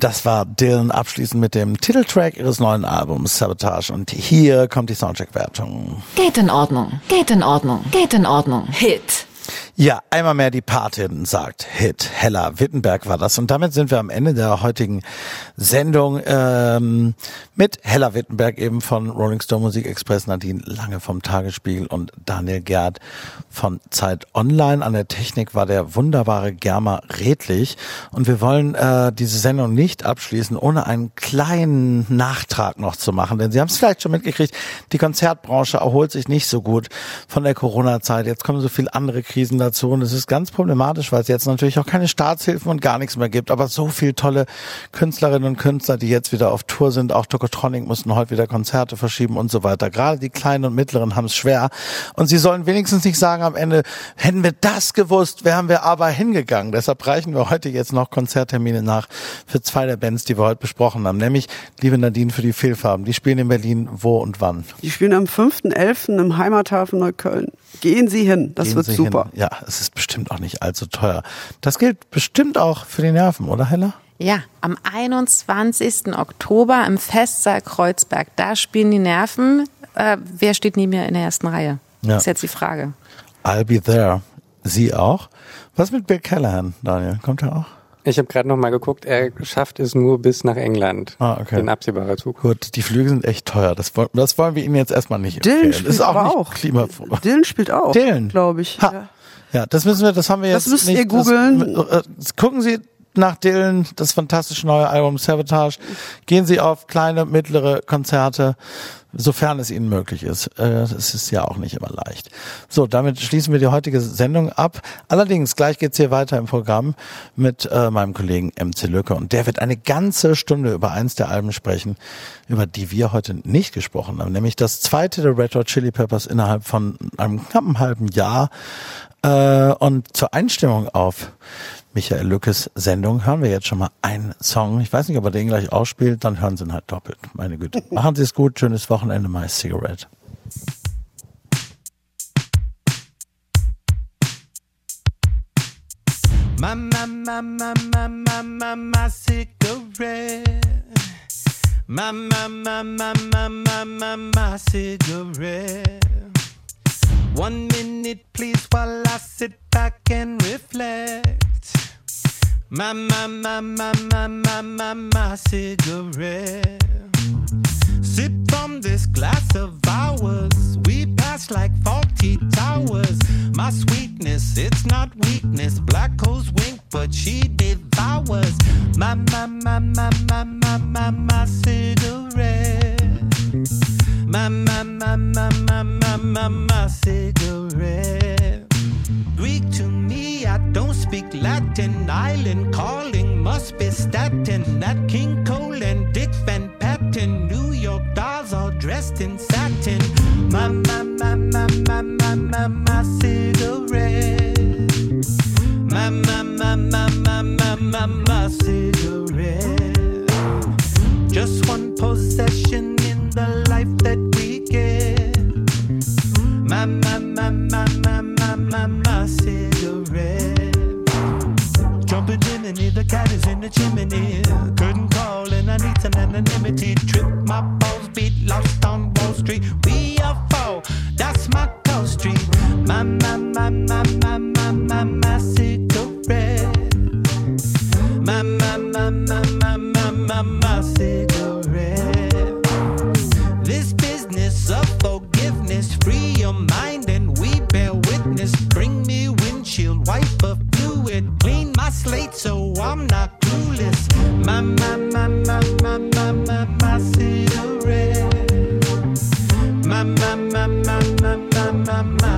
Das war Dylan abschließend mit dem Titeltrack ihres neuen Albums Sabotage und hier kommt die Soundcheck-Wertung. Geht in Ordnung, geht in Ordnung, geht in Ordnung. Hit. Ja, einmal mehr die Patin, sagt Hit. Hella Wittenberg war das. Und damit sind wir am Ende der heutigen Sendung ähm, mit Hella Wittenberg eben von Rolling Stone Musik Express, Nadine Lange vom Tagesspiegel und Daniel Gerd von Zeit Online. An der Technik war der wunderbare Germa Redlich. Und wir wollen äh, diese Sendung nicht abschließen, ohne einen kleinen Nachtrag noch zu machen. Denn Sie haben es vielleicht schon mitgekriegt, die Konzertbranche erholt sich nicht so gut von der Corona-Zeit. Jetzt kommen so viele andere Krisen dazu und es ist ganz problematisch, weil es jetzt natürlich auch keine Staatshilfen und gar nichts mehr gibt. Aber so viele tolle Künstlerinnen und Künstler, die jetzt wieder auf Tour sind. Auch Tokotronic mussten heute wieder Konzerte verschieben und so weiter. Gerade die Kleinen und Mittleren haben es schwer. Und sie sollen wenigstens nicht sagen am Ende, hätten wir das gewusst, wären wir aber hingegangen. Deshalb reichen wir heute jetzt noch Konzerttermine nach für zwei der Bands, die wir heute besprochen haben. Nämlich, liebe Nadine, für die Fehlfarben. Die spielen in Berlin wo und wann? Die spielen am 5.11. im Heimathafen Neukölln. Gehen Sie hin, das Gehen wird Sie super. Hin. Ja, es ist bestimmt auch nicht allzu teuer. Das gilt bestimmt auch für die Nerven, oder Hella? Ja, am 21. Oktober im Festsaal Kreuzberg. Da spielen die Nerven. Äh, wer steht neben mir in der ersten Reihe? Ja. Das ist jetzt die Frage. I'll be there. Sie auch? Was mit Bill Callahan, Daniel? Kommt er auch? Ich habe gerade noch mal geguckt, er schafft es nur bis nach England. Ah, okay. In absehbarer Zukunft. Gut, die Flüge sind echt teuer. Das wollen, das wollen wir Ihnen jetzt erstmal nicht Dylan empfehlen. spielt ist auch aber nicht auch. klimafreundlich. Dylan spielt auch, Dylan. glaube ich. Ha. Ja. Ja, das müssen wir, das haben wir Das jetzt müsst nicht. ihr googeln. Das, äh, gucken Sie nach Dylan, das fantastische neue Album Sabotage. Gehen Sie auf kleine, mittlere Konzerte, sofern es Ihnen möglich ist. Äh, Das ist ja auch nicht immer leicht. So, damit schließen wir die heutige Sendung ab. Allerdings, gleich geht's hier weiter im Programm mit äh, meinem Kollegen MC Lücke und der wird eine ganze Stunde über eins der Alben sprechen, über die wir heute nicht gesprochen haben, nämlich das zweite der Red Hot Chili Peppers innerhalb von einem knappen halben Jahr. Äh, und zur Einstimmung auf Michael Lückes Sendung hören wir jetzt schon mal einen Song. Ich weiß nicht, ob er den gleich ausspielt, dann hören Sie ihn halt doppelt. Meine Güte. Machen Sie es gut, schönes Wochenende, My Cigarette. My, my, my, my, my, my, my, my cigarette. My, my, my, my, my, my, my, my cigarette. One minute, please, while I sit back and reflect. My, my, my, my, my, my, my, my cigarette. Sip from this glass of ours. We pass like faulty towers. My sweetness, it's not weakness. Black holes wink, but she devours. My, my, my, my, my, my, my, my cigarette. My, my, my, my, my, my, my, my cigarette. Greek to me, I don't speak Latin. Island calling must be statin. That King Cole and Dick Van Patten. New York dolls all dressed in satin. My, my, my, my, my, my, my, my cigarette. My, my, my, my, my, my, my, my cigarette. Just one possession in the life that we get. My, my, my, my, my, my, my, my cigarette. Jumping chimney, the cat is in the chimney. Curtain call and I need some anonymity. Trip my balls, beat lost on Wall Street. We are four, that's my call street. My, my, my, my, my, my, my, my cigarette. My, my, my, my, my, my, my, my cigarette. This business of forgiveness, free your mind and slate so I'm not clueless. My, my, my, my, my, my, my, my cigarette. My, my, my, my, my, my, my, my